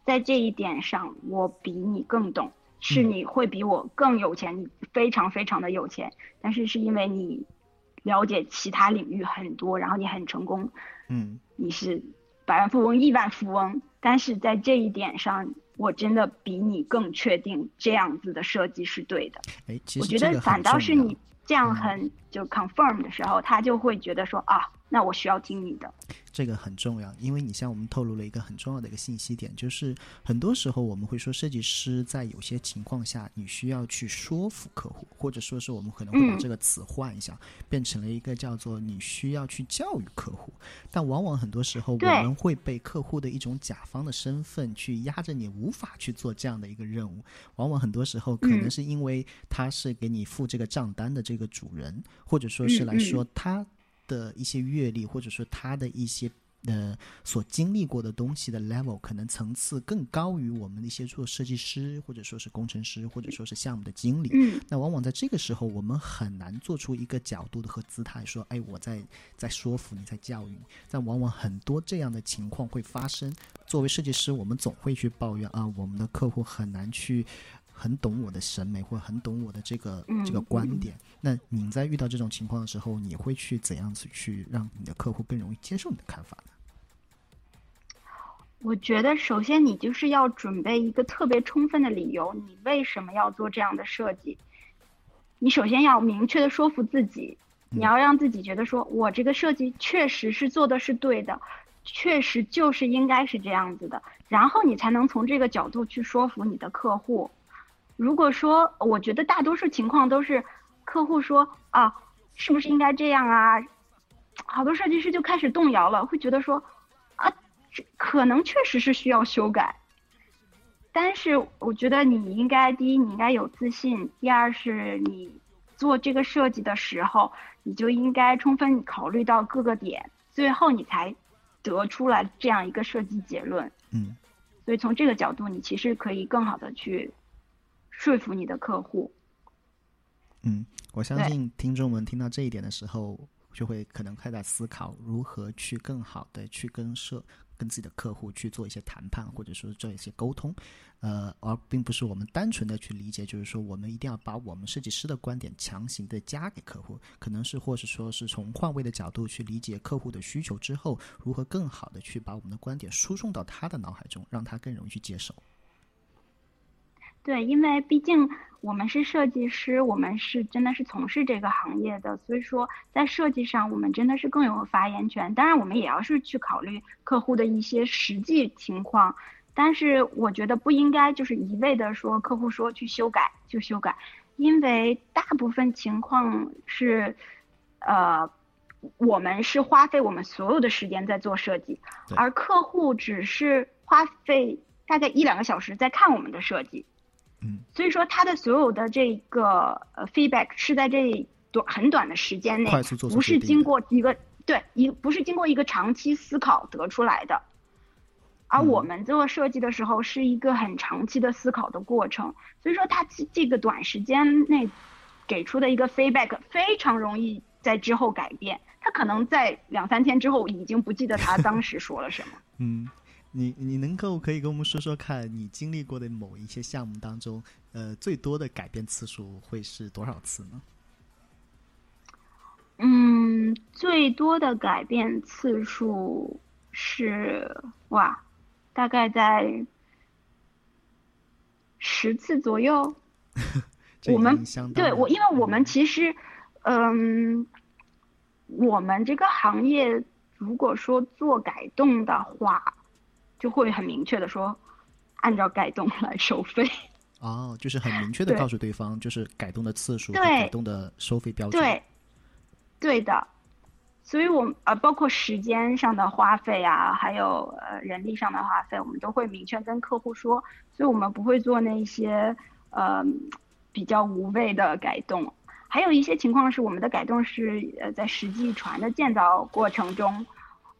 在这一点上，我比你更懂，是嗯你会比我更有钱，你非常非常的有钱，但是是因为你了解其他领域很多，然后你很成功，嗯你是百万富翁、亿万富翁，但是在这一点上，我真的比你更确定这样子的设计是对的。哎，其我觉得反倒是你这样嗯很就 confirm 的时候，他就会觉得说啊，那我需要听你的。这个很重要，因为你向我们透露了一个很重要的一个信息点，就是很多时候我们会说，设计师在有些情况下，你需要去说服客户，或者说是我们可能会把嗯这个词换一下，变成了一个叫做你需要去教育客户。但往往很多时候，我们会被客户的一种甲方的身份去压着你，无法去做这样的一个任务。往往很多时候，可能嗯是因为他是给你付这个账单的这个主人，或者说是来说他的一些阅历，或者说他的一些呃所经历过的东西的 level 可能层次更高于我们的一些做设计师或者说是工程师或者说是项目的经理。嗯那往往在这个时候，我们很难做出一个角度的和姿态，说，哎，我在在说服你，在教育你。但往往很多这样的情况会发生。作为设计师，我们总会去抱怨啊，我们的客户很难去很懂我的审美，或很懂我的这个嗯这个观点。那你在遇到这种情况的时候，你会去怎样子去让你的客户更容易接受你的看法呢？我觉得首先你就是要准备一个特别充分的理由，你为什么要做这样的设计？你首先要明确的说服自己，嗯你要让自己觉得说，我这个设计确实是做的是对的，确实就是应该是这样子的，然后你才能从这个角度去说服你的客户。如果说，我觉得大多数情况都是客户说啊，是不是应该这样啊？好多设计师就开始动摇了，会觉得说，啊，这可能确实是需要修改。但是我觉得你应该，第一，你应该有自信；第二，是你做这个设计的时候，你就应该充分考虑到各个点，最后你才得出来这样一个设计结论。嗯所以从这个角度，你其实可以更好的去说服你的客户。嗯，我相信听众们听到这一点的时候，就会可能开始思考如何去更好的去跟社跟自己的客户去做一些谈判，或者说做一些沟通，呃，而并不是我们单纯的去理解，就是说我们一定要把我们设计师的观点强行的加给客户，可能是或是说是从换位的角度去理解客户的需求之后，如何更好的去把我们的观点输送到他的脑海中，让他更容易去接受。对，因为毕竟我们是设计师，我们是真的是从事这个行业的，所以说在设计上我们真的是更有发言权。当然，我们也要是去考虑客户的一些实际情况，但是我觉得不应该就是一味的说客户说去修改就修改，因为大部分情况是，呃，我们是花费我们所有的时间在做设计，而客户只是花费大概一两个小时在看我们的设计。嗯所以说他的所有的这个呃 feedback 是在这短很短的时间内不是经过一个对一不是经过一个长期思考得出来的。而嗯我们做设计的时候是一个很长期的思考的过程，所以说他这这个短时间内给出的一个 feedback 非常容易在之后改变，他可能在两三天之后已经不记得他当时说了什么。嗯，你你能够可以跟我们说说看，你经历过的某一些项目当中，呃，最多的改变次数会是多少次呢？嗯，最多的改变次数是哇，大概在十次左右。我们对我，因为我们嗯其实，嗯，我们这个行业如果说做改动的话，就会很明确的说，按照改动来收费。哦，就是很明确的告诉对方，就是改动的次数和改动的收费标准。对，对的，所以我们呃，包括时间上的花费啊，还有呃人力上的花费，我们都会明确跟客户说，所以我们不会做那些呃比较无谓的改动。还有一些情况是我们的改动是呃在实际船的建造过程中，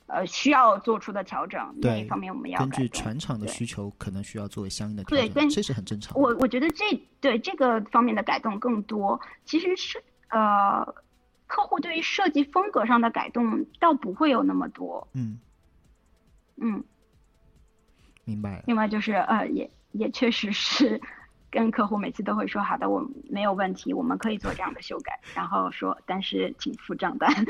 呃需要做出的调整，那一方面我们要根据船厂的需求，可能需要做相应的调整，对跟这是很正常的。我我觉得这对这个方面的改动更多，其实是呃，客户对于设计风格上的改动倒不会有那么多。嗯，嗯，明白了。另外就是呃，也也确实是跟客户每次都会说好的，我没有问题，我们可以做这样的修改，然后说但是请付账单。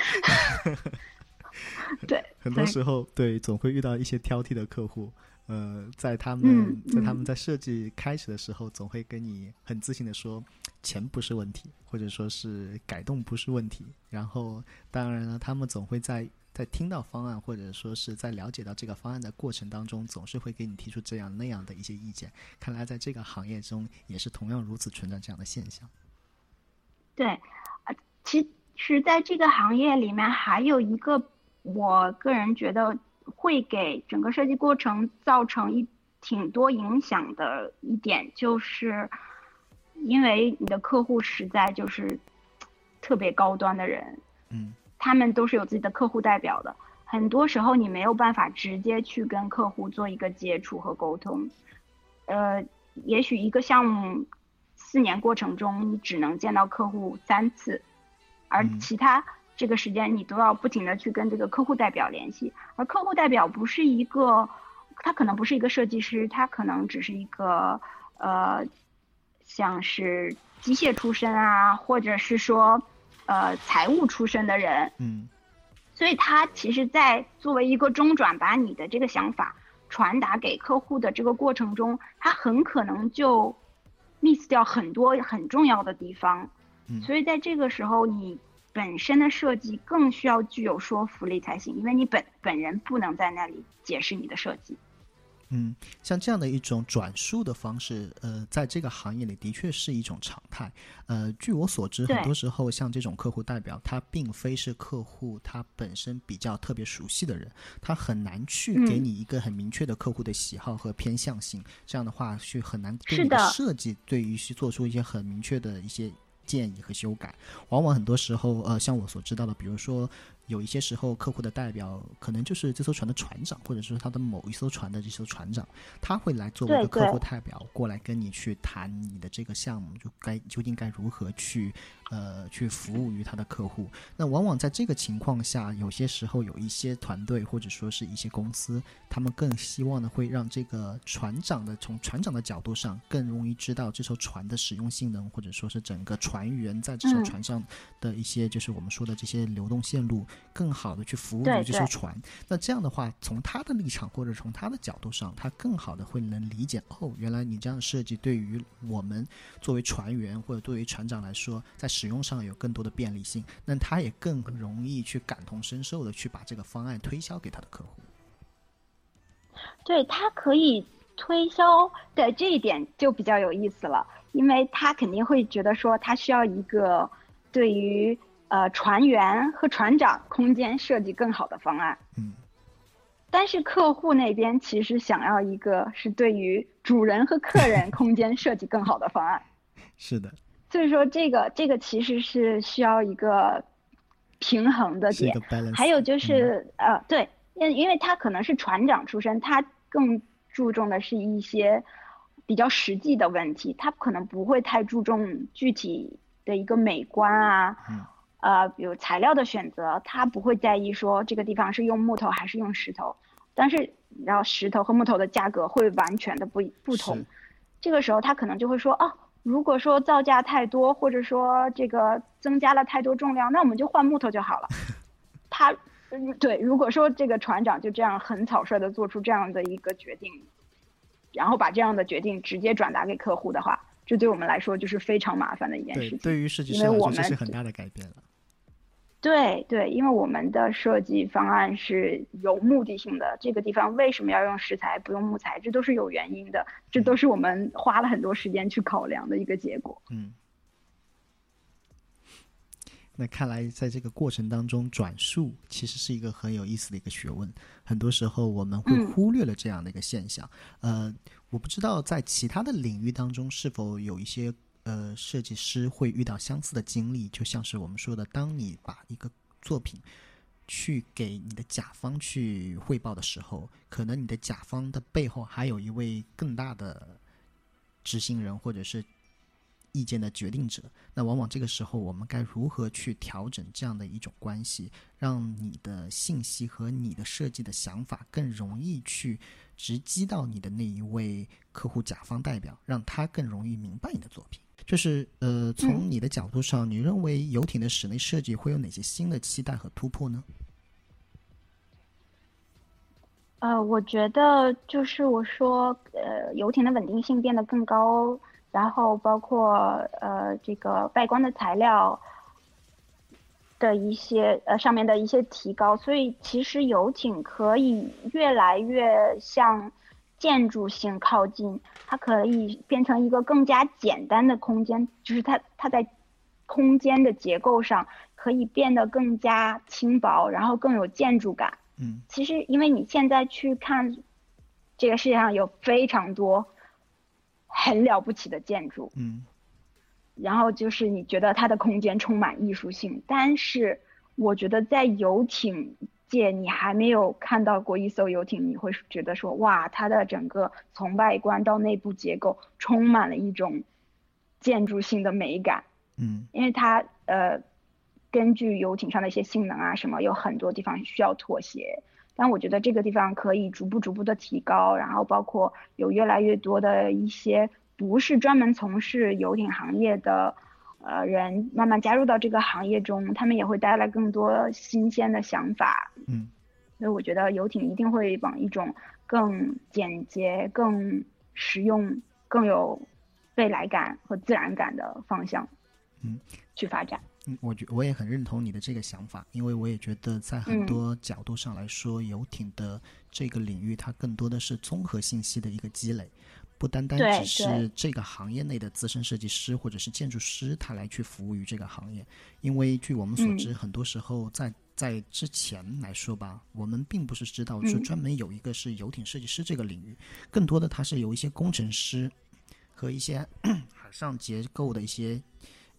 对，很多时候，对，总会遇到一些挑剔的客户。呃，在他们、嗯在他们嗯在设计开始的时候，总会跟你很自信的说，钱不是问题，或者说是改动不是问题。然后，当然了，他们总会在在听到方案，或者说是在了解到这个方案的过程当中，总是会给你提出这样那样的一些意见。看来，在这个行业中，也是同样如此存在这样的现象。对，呃，其实在这个行业里面还有一个，我个人觉得会给整个设计过程造成一挺多影响的一点，就是因为你的客户实在就是特别高端的人，嗯他们都是有自己的客户代表的，很多时候你没有办法直接去跟客户做一个接触和沟通，呃，也许一个项目四年过程中你只能见到客户三次，而其他这个时间你都要不停的去跟这个客户代表联系，而客户代表不是一个，他可能不是一个设计师，他可能只是一个呃，像是机械出身啊，或者是说呃财务出身的人，嗯。所以，他其实，在作为一个中转，把你的这个想法传达给客户的这个过程中，他很可能就 miss 掉很多很重要的地方。所以，在这个时候，你本身的设计更需要具有说服力才行，因为你本本人不能在那里解释你的设计。嗯，像这样的一种转述的方式，呃，在这个行业里的确是一种常态。呃，据我所知，很多时候像这种客户代表，他并非是客户他本身比较特别熟悉的人，他很难去给你一个很明确的客户的喜好和偏向性。这样的话，去很难对你的设计对于去做出一些很明确的一些建议和修改。往往很多时候，呃，像我所知道的，比如说。有一些时候，客户的代表可能就是这艘船的船长，或者是他的某一艘船的这艘船长，他会来作为一个客户代表过来跟你去谈你的这个项目，就该究竟该如何去呃去服务于他的客户。那往往在这个情况下，有些时候有一些团队或者说是一些公司，他们更希望呢会让这个船长的从船长的角度上更容易知道这艘船的使用性能，或者说是整个船员在这艘船上的一些就是我们说的这些流动线路。更好的去服务于这艘船，那这样的话，从他的立场或者从他的角度上，他更好的会能理解哦，原来你这样的设计对于我们作为船员或者对于船长来说，在使用上有更多的便利性，那他也更容易去感同身受的去把这个方案推销给他的客户。对他可以推销的这一点就比较有意思了，因为他肯定会觉得说他需要一个对于。呃，船员和船长空间设计更好的方案。嗯，但是客户那边其实想要一个是对于主人和客人空间设计更好的方案。是的。所以说，这个这个其实是需要一个平衡的点。还有就是呃，对，因因为他可能是船长出身，他更注重的是一些比较实际的问题，他可能不会太注重具体的一个美观啊。嗯。呃，比如材料的选择，他不会在意说这个地方是用木头还是用石头，但是然后石头和木头的价格会完全的不不同，这个时候他可能就会说，哦，如果说造价太多，或者说这个增加了太多重量，那我们就换木头就好了。他，嗯对，如果说这个船长就这样很草率的做出这样的一个决定，然后把这样的决定直接转达给客户的话，这对我们来说就是非常麻烦的一件事情。对于设计师来说，这是很大的改变了。对对，因为我们的设计方案是有目的性的，这个地方为什么要用石材不用木材，这都是有原因的，这都是我们花了很多时间去考量的一个结果。嗯，那看来在这个过程当中，转述其实是一个很有意思的一个学问，很多时候我们会忽略了这样的一个现象。呃，我不知道在其他的领域当中是否有一些。呃，设计师会遇到相似的经历，就像是我们说的，当你把一个作品去给你的甲方去汇报的时候，可能你的甲方的背后还有一位更大的执行人或者是意见的决定者。那往往这个时候，我们该如何去调整这样的一种关系，让你的信息和你的设计的想法更容易去直击到你的那一位客户甲方代表，让他更容易明白你的作品。就是呃，从你的角度上，你认为游艇的室内设计会有哪些新的期待和突破呢？呃，我觉得就是我说，呃，游艇的稳定性变得更高，然后包括呃这个外观的材料的一些呃上面的一些提高，所以其实游艇可以越来越像。建筑性靠近，它可以变成一个更加简单的空间，就是它它在空间的结构上可以变得更加轻薄，然后更有建筑感。嗯，其实因为你现在去看这个世界上有非常多很了不起的建筑，嗯，然后就是你觉得它的空间充满艺术性，但是我觉得在游艇。界你还没有看到过一艘游艇，你会觉得说哇，它的整个从外观到内部结构充满了一种建筑性的美感。嗯，因为它呃，根据游艇上的一些性能啊什么，有很多地方需要妥协。但我觉得这个地方可以逐步逐步的提高，然后包括有越来越多的一些不是专门从事游艇行业的呃人慢慢加入到这个行业中，他们也会带来更多新鲜的想法。嗯，所以我觉得游艇一定会往一种更简洁、更实用、更有未来感和自然感的方向，嗯，去发展。嗯，我觉我也很认同你的这个想法，因为我也觉得在很多角度上来说，游艇的这个领域它更多的是综合信息的一个积累，不单单只是这个行业内的资深设计师或者是建筑师他来去服务于这个行业，因为据我们所知，很多时候在在之前来说吧，我们并不是知道说专门有一个是游艇设计师这个领域，更多的它是有一些工程师和一些 海上结构的一些。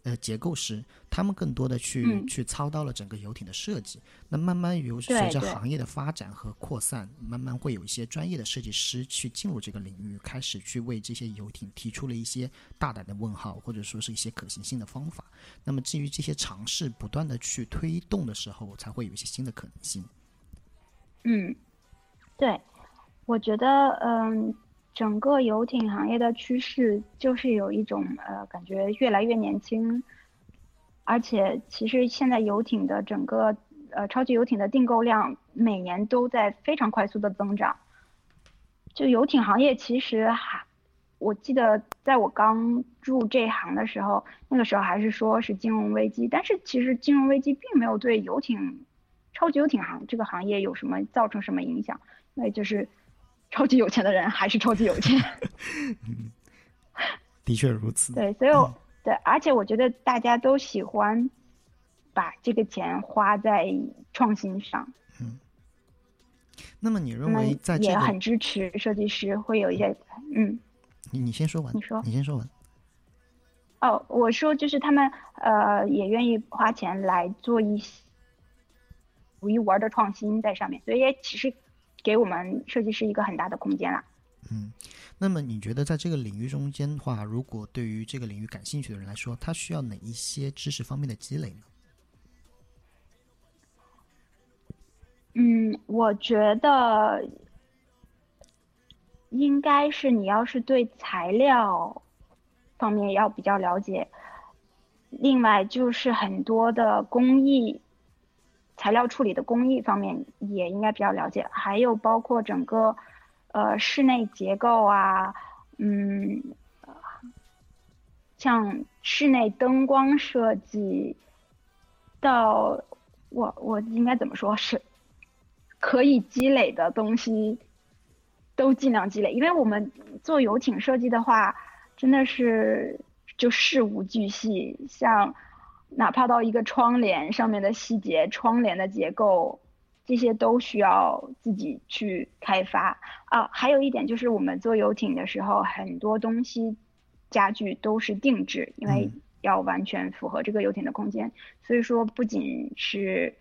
呃，结构师，他们更多的去去操刀了整个游艇的设计。那慢慢由随着行业的发展和扩散，慢慢会有一些专业的设计师去进入这个领域，开始去为这些游艇提出了一些大胆的问号，或者说是一些可行性的方法。那么基于这些尝试不断的去推动的时候，才会有一些新的可能性。嗯，对，我觉得，嗯。整个游艇行业的趋势就是有一种呃感觉越来越年轻，而且其实现在游艇的整个呃超级游艇的订购量每年都在非常快速的增长。就游艇行业其实还，我记得在我刚入这行的时候，那个时候还是说是金融危机，但是其实金融危机并没有对游艇超级游艇行这个行业有什么造成什么影响，那就是。超级有钱的人还是超级有钱，的确如此。对，所以对，而且我觉得大家都喜欢把这个钱花在创新上。嗯。那么你认为在这也很支持设计师会有一些嗯？你你先说完。你说。你先说完。哦，我说就是他们呃也愿意花钱来做一些独一无二的创新在上面，所以也其实。给我们设计师一个很大的空间了。嗯，那么你觉得在这个领域中间的话，如果对于这个领域感兴趣的人来说，他需要哪一些知识方面的积累呢？嗯，我觉得应该是你要是对材料方面要比较了解，另外就是很多的工艺。材料处理的工艺方面也应该比较了解，还有包括整个，呃，室内结构啊，嗯，像室内灯光设计，到我我应该怎么说？是，可以积累的东西，都尽量积累，因为我们做游艇设计的话，真的是就事无巨细，像。哪怕到一个窗帘上面的细节、窗帘的结构，这些都需要自己去开发啊。还有一点就是，我们做游艇的时候，很多东西家具都是定制，因为要完全符合这个游艇的空间。所以说，不仅是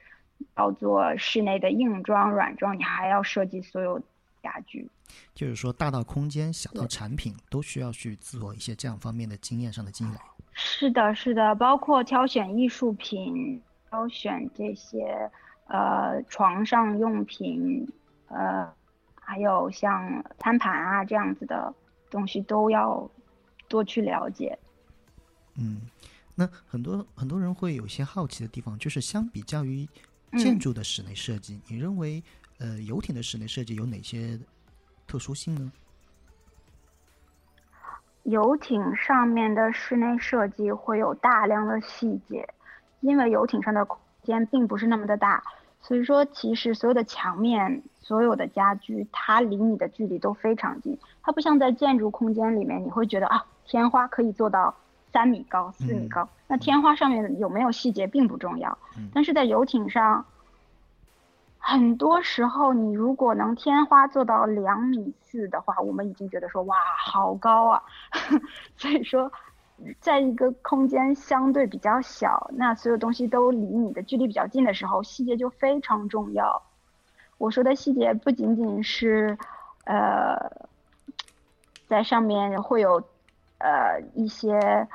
要做室内的硬装、软装，你还要设计所有家具。就是说，大到空间，小到产品，都需要去做一些这样方面的经验上的积累。是的，是的，包括挑选艺术品，挑选这些呃床上用品，呃，还有像餐盘啊这样子的东西都要多去了解。嗯，那很多很多人会有些好奇的地方，就是相比较于建筑的室内设计，你认为呃游艇的室内设计有哪些特殊性呢？游艇上面的室内设计会有大量的细节，因为游艇上的空间并不是那么的大，所以说其实所有的墙面、所有的家居，它离你的距离都非常近。它不像在建筑空间里面，你会觉得啊，天花可以做到三米高、四米高，那天花上面有没有细节并不重要，但是在游艇上。很多时候，你如果能天花做到两米四的话，我们已经觉得说哇，好高啊！所以说，在一个空间相对比较小，那所有东西都离你的距离比较近的时候，细节就非常重要。我说的细节不仅仅是，呃，在上面会有，呃一些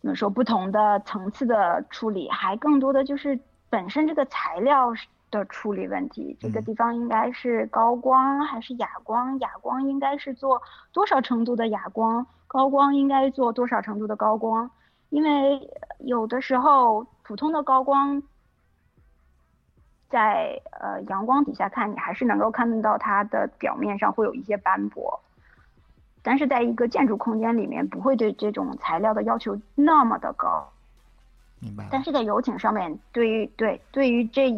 怎么说不同的层次的处理，还更多的就是本身这个材料的处理问题。这个地方应该是高光还是哑光？哑光应该是做多少程度的哑光？高光应该做多少程度的高光？因为有的时候普通的高光。在呃阳光底下看，你还是能够看到它的表面上会有一些斑驳，但是在一个建筑空间里面，不会对这种材料的要求那么的高。明白。但是在游艇上面，对于对对于这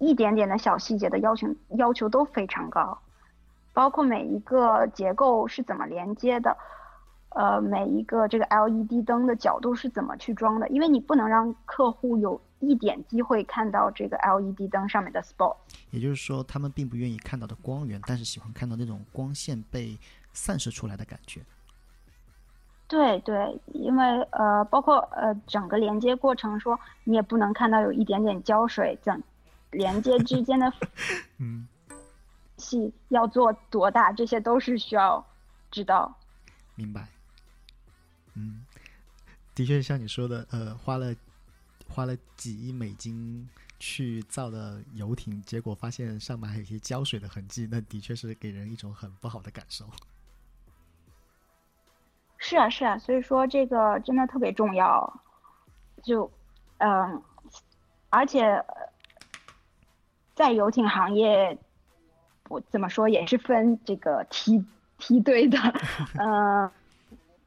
一点点的小细节的要求要求都非常高，包括每一个结构是怎么连接的，呃，每一个这个 LED 灯的角度是怎么去装的，因为你不能让客户有。一点机会看到这个 LED 灯上面的 spot，也就是说，他们并不愿意看到的光源，但是喜欢看到那种光线被散射出来的感觉。对对，因为呃，包括呃，整个连接过程，说你也不能看到有一点点胶水，整连接之间的 嗯，细要做多大，这些都是需要知道。明白。嗯，的确像你说的，呃，花了。花了几亿美金去造的游艇，结果发现上面还有一些胶水的痕迹，那的确是给人一种很不好的感受。是啊，是啊，所以说这个真的特别重要。就，嗯，而且在游艇行业，我怎么说也是分这个梯梯队的，呃，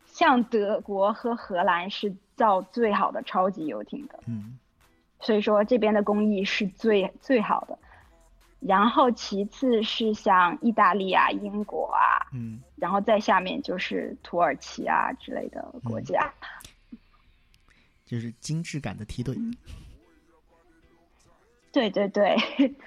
像德国和荷兰是。造最好的超级游艇的，嗯，所以说这边的工艺是最最好的，然后其次是像意大利啊、英国啊，嗯，然后再下面就是土耳其啊之类的国家，就是精致感的梯队。对对对，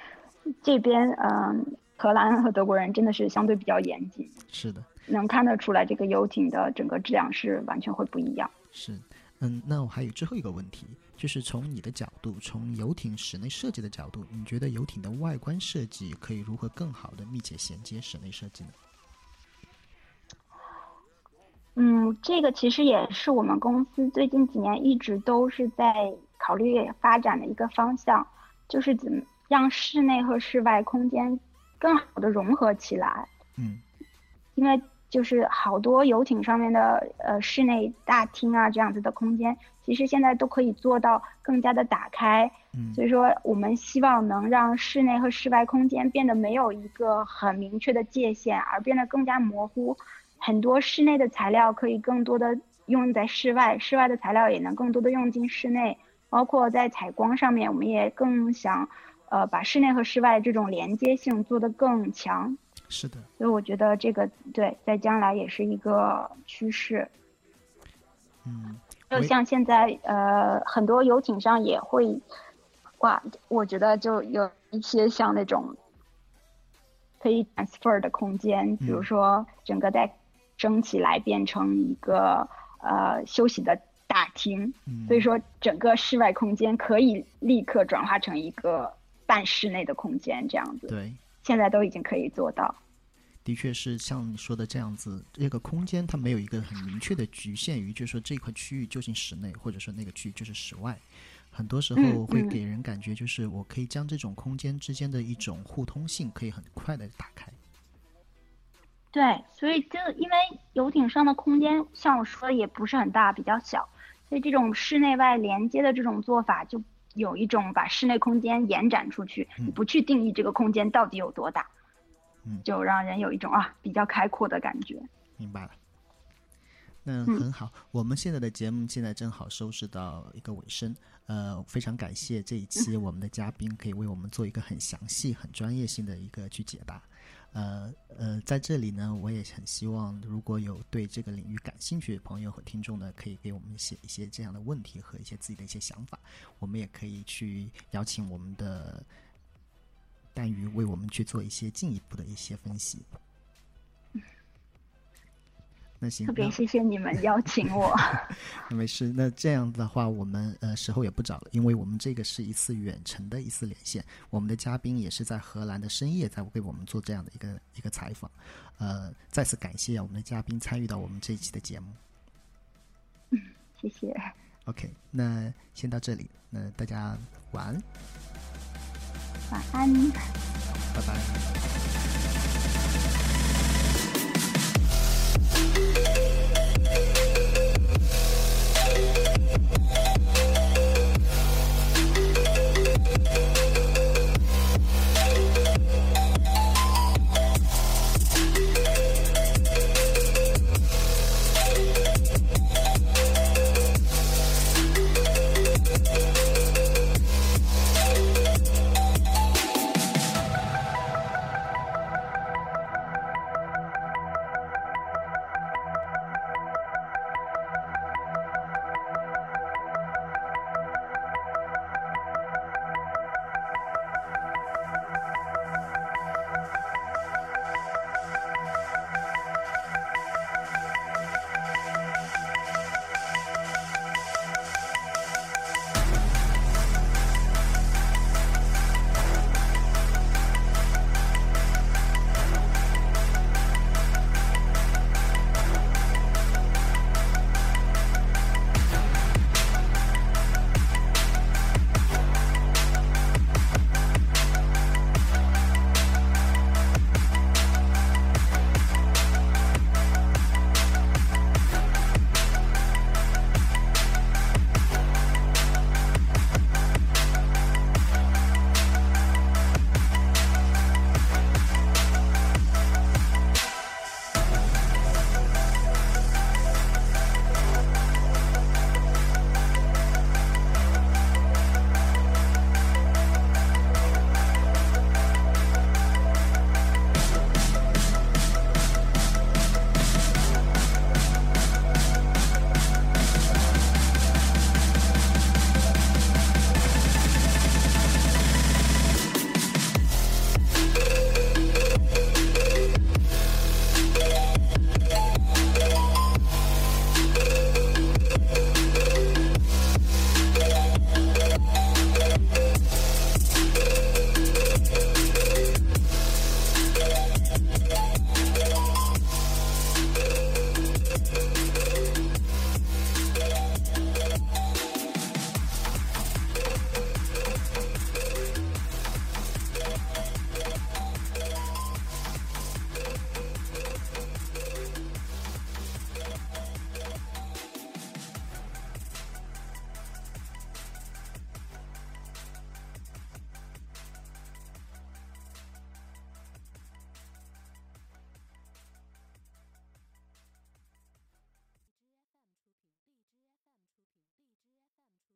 这边嗯，荷兰和德国人真的是相对比较严谨，是的，能看得出来这个游艇的整个质量是完全会不一样，是。嗯，那我还有最后一个问题，就是从你的角度，从游艇室内设计的角度，你觉得游艇的外观设计可以如何更好的密切衔接室内设计呢？嗯，这个其实也是我们公司最近几年一直都是在考虑发展的一个方向，就是怎么让室内和室外空间更好的融合起来。嗯，因为。就是好多游艇上面的呃室内大厅啊这样子的空间，其实现在都可以做到更加的打开。嗯，所以说我们希望能让室内和室外空间变得没有一个很明确的界限，而变得更加模糊。很多室内的材料可以更多的用在室外，室外的材料也能更多的用进室内。包括在采光上面，我们也更想呃把室内和室外这种连接性做得更强。是的，所以我觉得这个对，在将来也是一个趋势。嗯，就像现在呃，很多游艇上也会挂，我觉得就有一些像那种可以 transfer 的空间，比如说整个在升起来变成一个呃休息的大厅，所以说整个室外空间可以立刻转化成一个半室内的空间，这样子。对。现在都已经可以做到，的确是像你说的这样子，这个空间它没有一个很明确的局限于，就是说这块区域究竟室内，或者说那个区域就是室外，很多时候会给人感觉就是我可以将这种空间之间的一种互通性可以很快的打开。对，所以就因为游艇上的空间，像我说的也不是很大，比较小，所以这种室内外连接的这种做法就。有一种把室内空间延展出去，你不去定义这个空间到底有多大，嗯，就让人有一种啊比较开阔的感觉。明白了，那很好。我们现在的节目现在正好收拾到一个尾声，呃，非常感谢这一期我们的嘉宾可以为我们做一个很详细、很专业性的一个去解答。呃呃，在这里呢，我也很希望，如果有对这个领域感兴趣的朋友和听众呢，可以给我们写一些这样的问题和一些自己的一些想法，我们也可以去邀请我们的淡鱼为我们去做一些进一步的一些分析。那行，特别谢谢你们邀请我。那 没事，那这样的话，我们呃时候也不早了，因为我们这个是一次远程的一次连线，我们的嘉宾也是在荷兰的深夜在为我们做这样的一个一个采访，呃，再次感谢我们的嘉宾参与到我们这一期的节目。嗯，谢谢。OK，那先到这里，那大家晚安。晚安。拜拜。